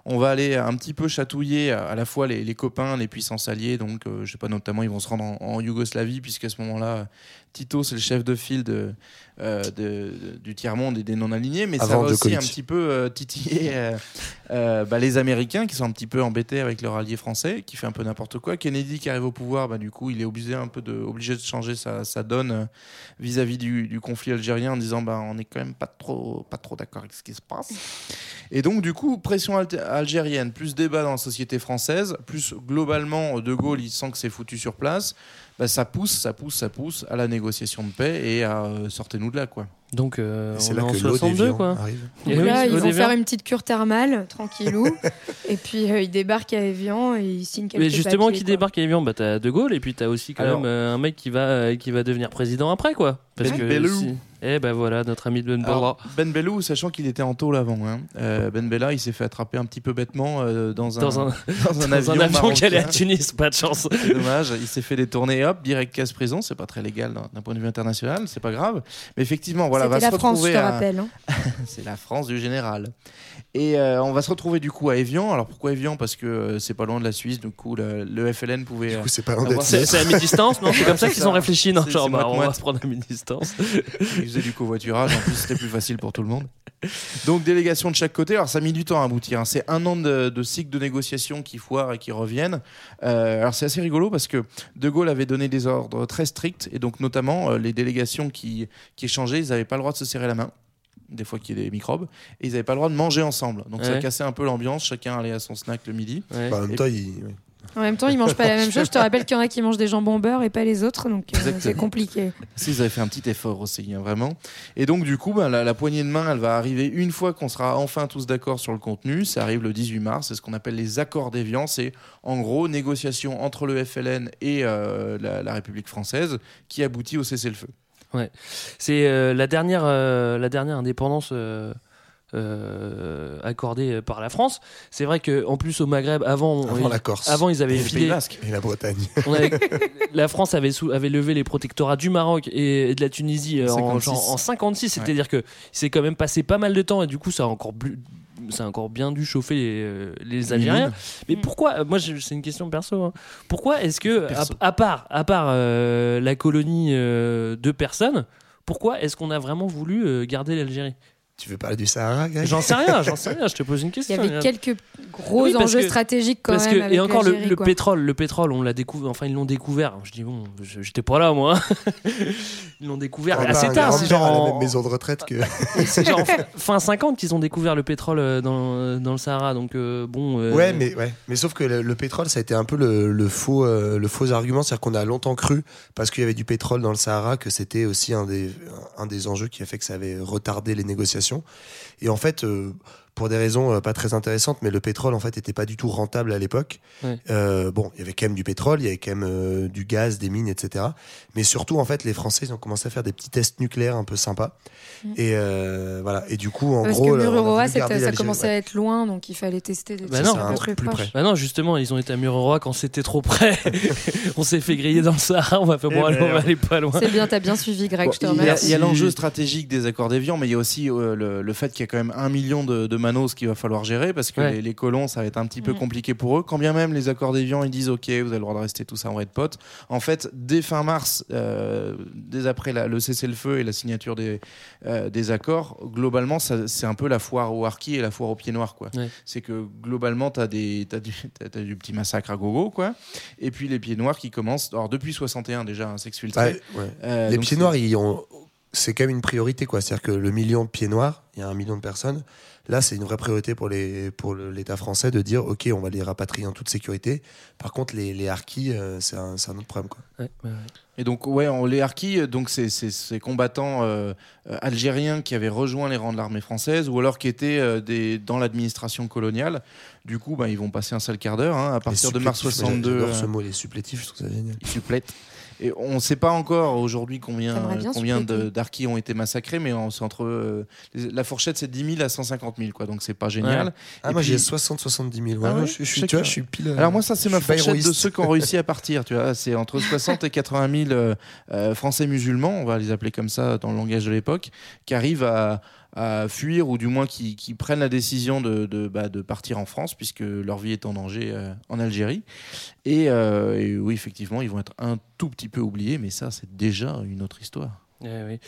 J: On va aller un petit peu chatouiller à la fois les, les copains, les puissances alliées, donc euh, je sais pas, notamment ils vont se rendre en, en Yougoslavie, puisqu'à ce moment-là, Tito c'est le chef de file de, euh, de- du tiers-monde et des non-alignés, mais ça va aussi un petit peu euh, titiller euh, bah, les Américains qui sont un petit peu embêtés avec leur allié français, qui fait un peu n'importe quoi. Kennedy qui arrive au pouvoir, bah, du coup il est obligé un peu de, obligé de changer sa, sa donne vis-à-vis du, du conflit algérien en disant bah, on est quand même pas trop, pas trop d'accord avec ce qui se passe. Et donc, du coup, pression al- algérienne, plus débat dans la société française, plus globalement, De Gaulle, il sent que c'est foutu sur place. Bah, ça pousse, ça pousse, ça pousse à la négociation de paix et à euh, sortez-nous de là, quoi.
H: Donc, euh, on
K: là
H: est en
K: que l'eau
H: 62,
K: d'Évian
H: quoi.
K: arrive.
H: Et
I: Donc là, ils vont faire une petite cure thermale, tranquillou. et puis euh, ils débarquent à Evian et ils signent quelques
H: Mais justement,
I: papiers,
H: qui
I: quoi.
H: débarque à Evian, bah t'as De Gaulle et puis t'as aussi quand
J: Alors-
H: même euh, un mec qui va euh, qui va devenir président après quoi. Parce
J: Ben
H: que
J: Bellou.
H: si- Eh ben voilà, notre ami Ben Bella.
J: Alors, ben Bellou, sachant qu'il était en tôle avant, hein, euh, Ben Bella, il s'est fait attraper un petit peu bêtement euh, dans, un,
H: Dans un-
J: dans un
H: Dans
J: avion,
H: un avion qui allait à. Tunis, pas de chance.
J: C'est dommage, il s'est fait détourner, hop, direct casse prison, c'est pas très légal d'un point de vue international, c'est pas grave. Mais effectivement, voilà, va
I: C'était
J: se
I: la France, je
J: retrouver
I: te
J: à-
I: rappelle. hein.
J: c'est la France du général. Et euh, on va se retrouver du coup à Evian. Alors pourquoi Evian? Parce que euh, c'est pas loin de la Suisse, du coup le, le FLN pouvait.
K: Du coup, c'est pas loin d'être
H: C'est à mi-distance, non? C'est comme ça qu'ils ont réfléchi, non?
J: C'est-
H: Genre, bah, on va se prendre à mi-distance.
J: Du covoiturage, en plus c'était plus facile pour tout le monde. Donc délégation de chaque côté, alors ça a mis du temps à aboutir, hein. c'est un an de, de cycle de négociation qui foire et qui reviennent. Euh, alors c'est assez rigolo parce que De Gaulle avait donné des ordres très stricts et donc notamment euh, les délégations qui, qui échangeaient, ils n'avaient pas le droit de se serrer la main. Des fois qu'il y a des microbes, et ils n'avaient pas le droit de manger ensemble. Donc ça
H: Ouais.
J: cassait un peu l'ambiance, chacun allait à son snack le midi.
H: Ouais.
K: Bah, en même
J: Et-
K: temps, il-.
I: En même temps, ils mangent pas la même chose. Je te rappelle qu'il y en a qui mangent des jambons beurre et pas les autres, donc euh, c'est compliqué.
J: Si vous avez fait un petit effort aussi, hein, vraiment. Et donc, du coup, ben, la, la poignée de main, elle va arriver une fois qu'on sera enfin tous d'accord sur le contenu. Ça arrive le 18 mars. C'est ce qu'on appelle les accords d'Évian. C'est en gros négociation entre le FLN et euh, la, la République française qui aboutit au cessez-le-feu.
H: Ouais. C'est euh, la dernière, euh, la dernière indépendance euh, euh, accordée par la France. C'est vrai que en plus au Maghreb, avant,
K: Avant la Corse.
H: avant ils avaient
K: Et
H: filé.
K: Et la Bretagne.
H: On avait- la France avait, sou- avait levé les protectorats du Maroc et, et de la Tunisie euh, en,
J: 56.
H: genre en 56, c'est-à-dire que c'est quand même passé pas mal de temps et du coup ça a encore plus ça a encore bien dû chauffer les, euh, les Algériens. Mais pourquoi euh, Moi, je- c'est une question perso. hein. Pourquoi est-ce que, à, part, à part euh, la colonie euh, de personnes, pourquoi est-ce qu'on a vraiment voulu euh, garder l'Algérie?
K: Tu veux parler du Sahara,
H: J'en sais rien, j'en sais rien. Je te pose une
I: Il y
H: question.
I: avait quelques gros
H: Oui,
I: enjeux
H: que-
I: stratégiques quand
H: parce
I: même.
H: que,
I: avec
H: et encore le, pétrole, le pétrole, on l'a découvert. Enfin, ils l'ont découvert. Je dis bon, je- j'étais pas là moi. ils l'ont découvert assez tard. C'est genre
K: à la
H: en-
K: même maison de retraite que.
H: c'est genre fin, fin 50 qu'ils ont découvert le pétrole euh, dans, dans le Sahara. Donc euh, bon. euh,
K: Ouais, mais ouais, mais sauf que le, le pétrole, ça a été un peu le, le faux, euh, le faux argument, c'est-à-dire qu'on a longtemps cru parce qu'il y avait du pétrole dans le Sahara que c'était aussi un des, un des enjeux qui a fait que ça avait retardé les négociations. Et en fait, euh, pour des raisons euh, pas très intéressantes, mais le pétrole en fait était pas du tout rentable à l'époque.
H: Ouais.
K: Euh, bon, il y avait quand même du pétrole, il y avait quand même euh, du gaz, des mines, etc. Mais surtout, en fait, les Français ils ont commencé à faire des petits tests nucléaires un peu sympas.
I: Mm.
K: Et euh, voilà. Et du coup, en
I: Parce
K: gros,
I: que Mururoa, ça commençait
K: ouais.
I: à être loin, donc il fallait tester des
H: Bah
I: trucs
H: non.
I: un peu plus.
H: Bah non, justement, ils ont été à Mururoa quand c'était trop près. on s'est fait griller dans le Sahara. On va faire bon,
J: Eh
H: allez, on va aller pas loin.
I: C'est bien, t'as bien suivi, Greg, je te
J: Il y a,
I: remercie.
J: il y a l'enjeu stratégique des accords d'Évian, mais il y a aussi euh, le, le fait qu'il y a quand même un million de, de manos qu'il va falloir gérer parce que
H: Ouais.
J: les, les colons, ça va être un petit peu
I: Mm.
J: compliqué pour eux. Quand bien même les accords d'Évian, ils disent OK, vous avez le droit de rester tout ça, on va être potes. En fait, dès fin mars, euh, dès après la- le cessez-le-feu et la signature des, euh, des accords, globalement, c'est un peu la foire au harki et la foire au pied noir. quoi.
H: Ouais.
J: C'est que globalement, tu as, du, t'as- t'as du petit massacre à gogo. quoi. Et puis les pieds noirs qui commencent, alors depuis 61 déjà, un sexe filtré.
K: Ouais, ouais.
J: Euh,
K: les pieds noirs, ils ont... c'est quand même une priorité. quoi. C'est-à-dire que le million de pieds noirs, il y a un million de personnes. Là, c'est une vraie priorité pour les pour l'État français de dire OK, on va les rapatrier en toute sécurité. Par contre, les, les harkis, euh, c'est un, c'est un autre problème. Quoi.
H: Ouais, ouais, ouais.
J: Et donc, ouais, on, les harkis, donc c'est c'est- ces combattants euh, algériens qui avaient rejoint les rangs de l'armée française ou alors qui étaient euh, des, dans l'administration coloniale. Du coup, bah, ils vont passer un sale quart d'heure hein, à partir de mars
K: supplétifs,
J: 62.
K: J'adore ce mot, les supplétifs, je trouve ça génial.
J: ils supplètent. Et on ne sait pas encore aujourd'hui combien, combien ont été massacrés, mais on- c'est entre euh, la fourchette c'est 10 000 à 150 000, quoi, donc c'est pas génial.
H: Ouais.
K: Ah,
J: Et
K: moi, j'ai 60-70 000. Ouais,
J: Ah ouais
K: je, tu vois, je suis pile. euh,
J: Alors moi ça c'est
K: je
J: ma fourchette de ceux qui ont réussi à partir, tu vois, c'est entre 60 et 80 000 euh, euh, Français musulmans, on va les appeler comme ça dans le langage de l'époque, qui arrivent à, à fuir ou du moins qui, qui prennent la décision de, de, bah, de partir en France puisque leur vie est en danger euh, en Algérie. Et, euh, et oui effectivement ils vont être un tout petit peu oubliés, mais ça c'est déjà une autre histoire.
H: Eh oui.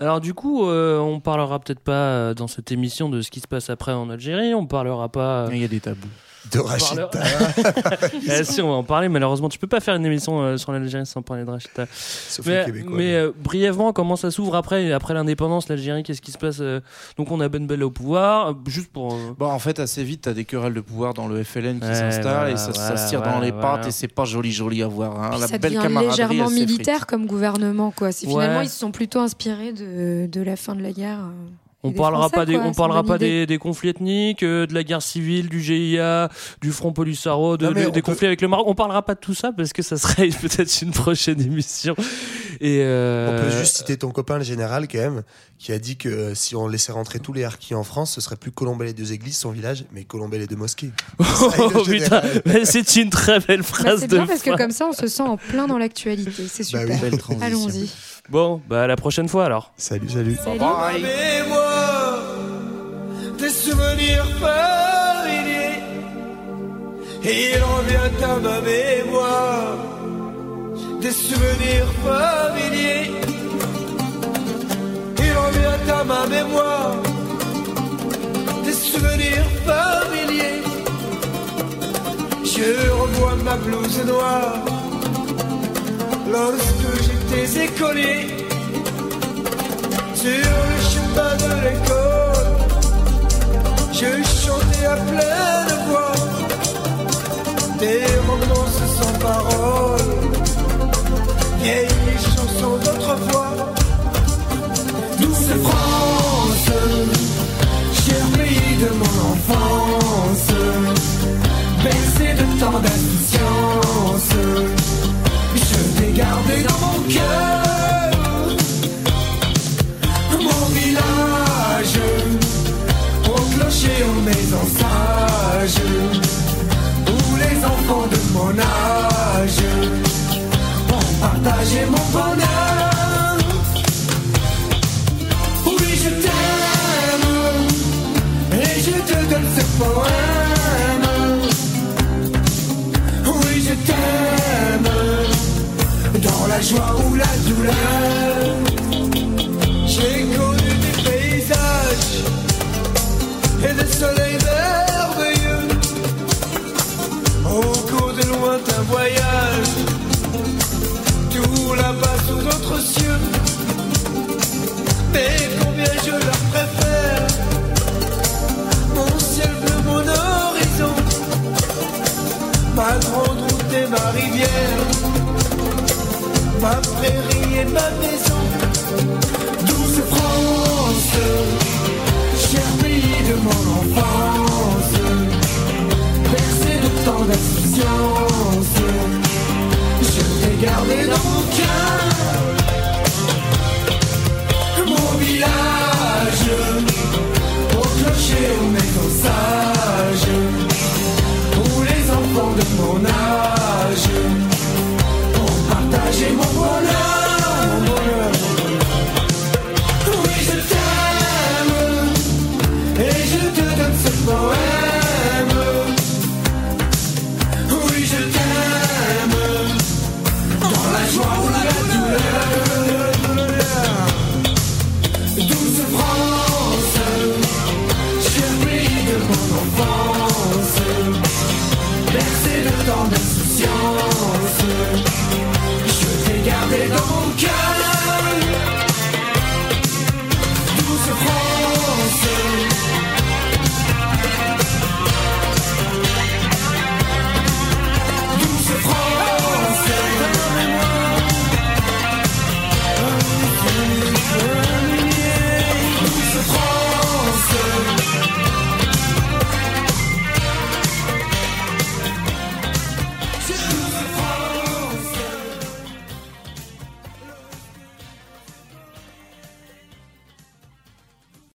H: Alors du coup, euh, on parlera peut-être pas euh, dans cette émission de ce qui se passe après en Algérie. On parlera pas.
J: Il y a des tabous.
K: De Rachida.
H: Eh, si, on va en parler. Malheureusement, tu peux pas faire une émission euh, sur l'Algérie sans parler de Rachida.
K: Sauf les
H: Mais,
K: Québécois.
H: mais, euh, brièvement, comment ça s'ouvre après, après l'indépendance, l'Algérie Qu'est-ce qui se passe euh, Donc on a Ben Bella au pouvoir, juste pour. euh,
J: Bon, en fait, assez vite, tu as des querelles de pouvoir dans le FLN qui
H: Ouais,
J: s'installent
H: voilà,
J: et ça, ça
H: voilà,
J: se tire dans les
H: voilà.
J: pattes et c'est pas joli joli à voir. hein.
I: Puis
J: La
I: ça
J: belle camaraderie,
I: légèrement militaire comme gouvernement, quoi. Si finalement
H: Ouais.
I: ils se sont plutôt inspirés de, de la fin de la guerre.
H: On
I: des
H: parlera
I: Français,
H: pas des, on parlera pas des, des conflits ethniques, euh, de la guerre civile, du GIA, du Front Polisario, de,
K: Non,
H: des
K: peut-
H: conflits avec le Maroc. On parlera pas de tout ça parce que ça serait peut-être une prochaine émission. Et euh,
K: On peut juste citer ton copain le général quand même, qui a dit que euh, si on laissait rentrer tous les harkis en France, ce serait plus Colombey les deux églises, son village, mais Colombey les deux mosquées.
H: Oh, putain, mais c'est une très belle
I: Bah,
H: phrase
I: c'est
H: de
I: bien parce que comme ça on se sent en plein dans l'actualité. C'est
K: Bah
I: super.
K: oui, belle transition.
I: Allons-y.
H: Bon, bah à la prochaine fois alors.
K: Salut, salut.
I: Salut.
O: des souvenirs. Et il revient à ma mémoire des souvenirs familiers. Il revient à ma mémoire des souvenirs familiers. Je revois ma blouse noire lorsque j'étais écolier sur le chemin de l'école. Je chantais à pleine voix
R: des romances sans parole, vieilles chansons d'autrefois. Douce France, cher pays de mon enfance, bercé de tant d'insouciance, je t'ai gardé dans mon cœur. Mon village, au clocher, aux maisons sages, où les enfants de mon âge ont partagé mon bonheur. Oui, je t'aime, et je te donne ce poème. Oui, je t'aime, dans la joie ou la douleur. J'ai connu des paysages et des soleils merveilleux au cours de lointains voyages, ma prairie et ma maison. Douce France, cher pays de mon enfance, bercé de tant d'insouciance, je t'ai gardé dans mon cœur.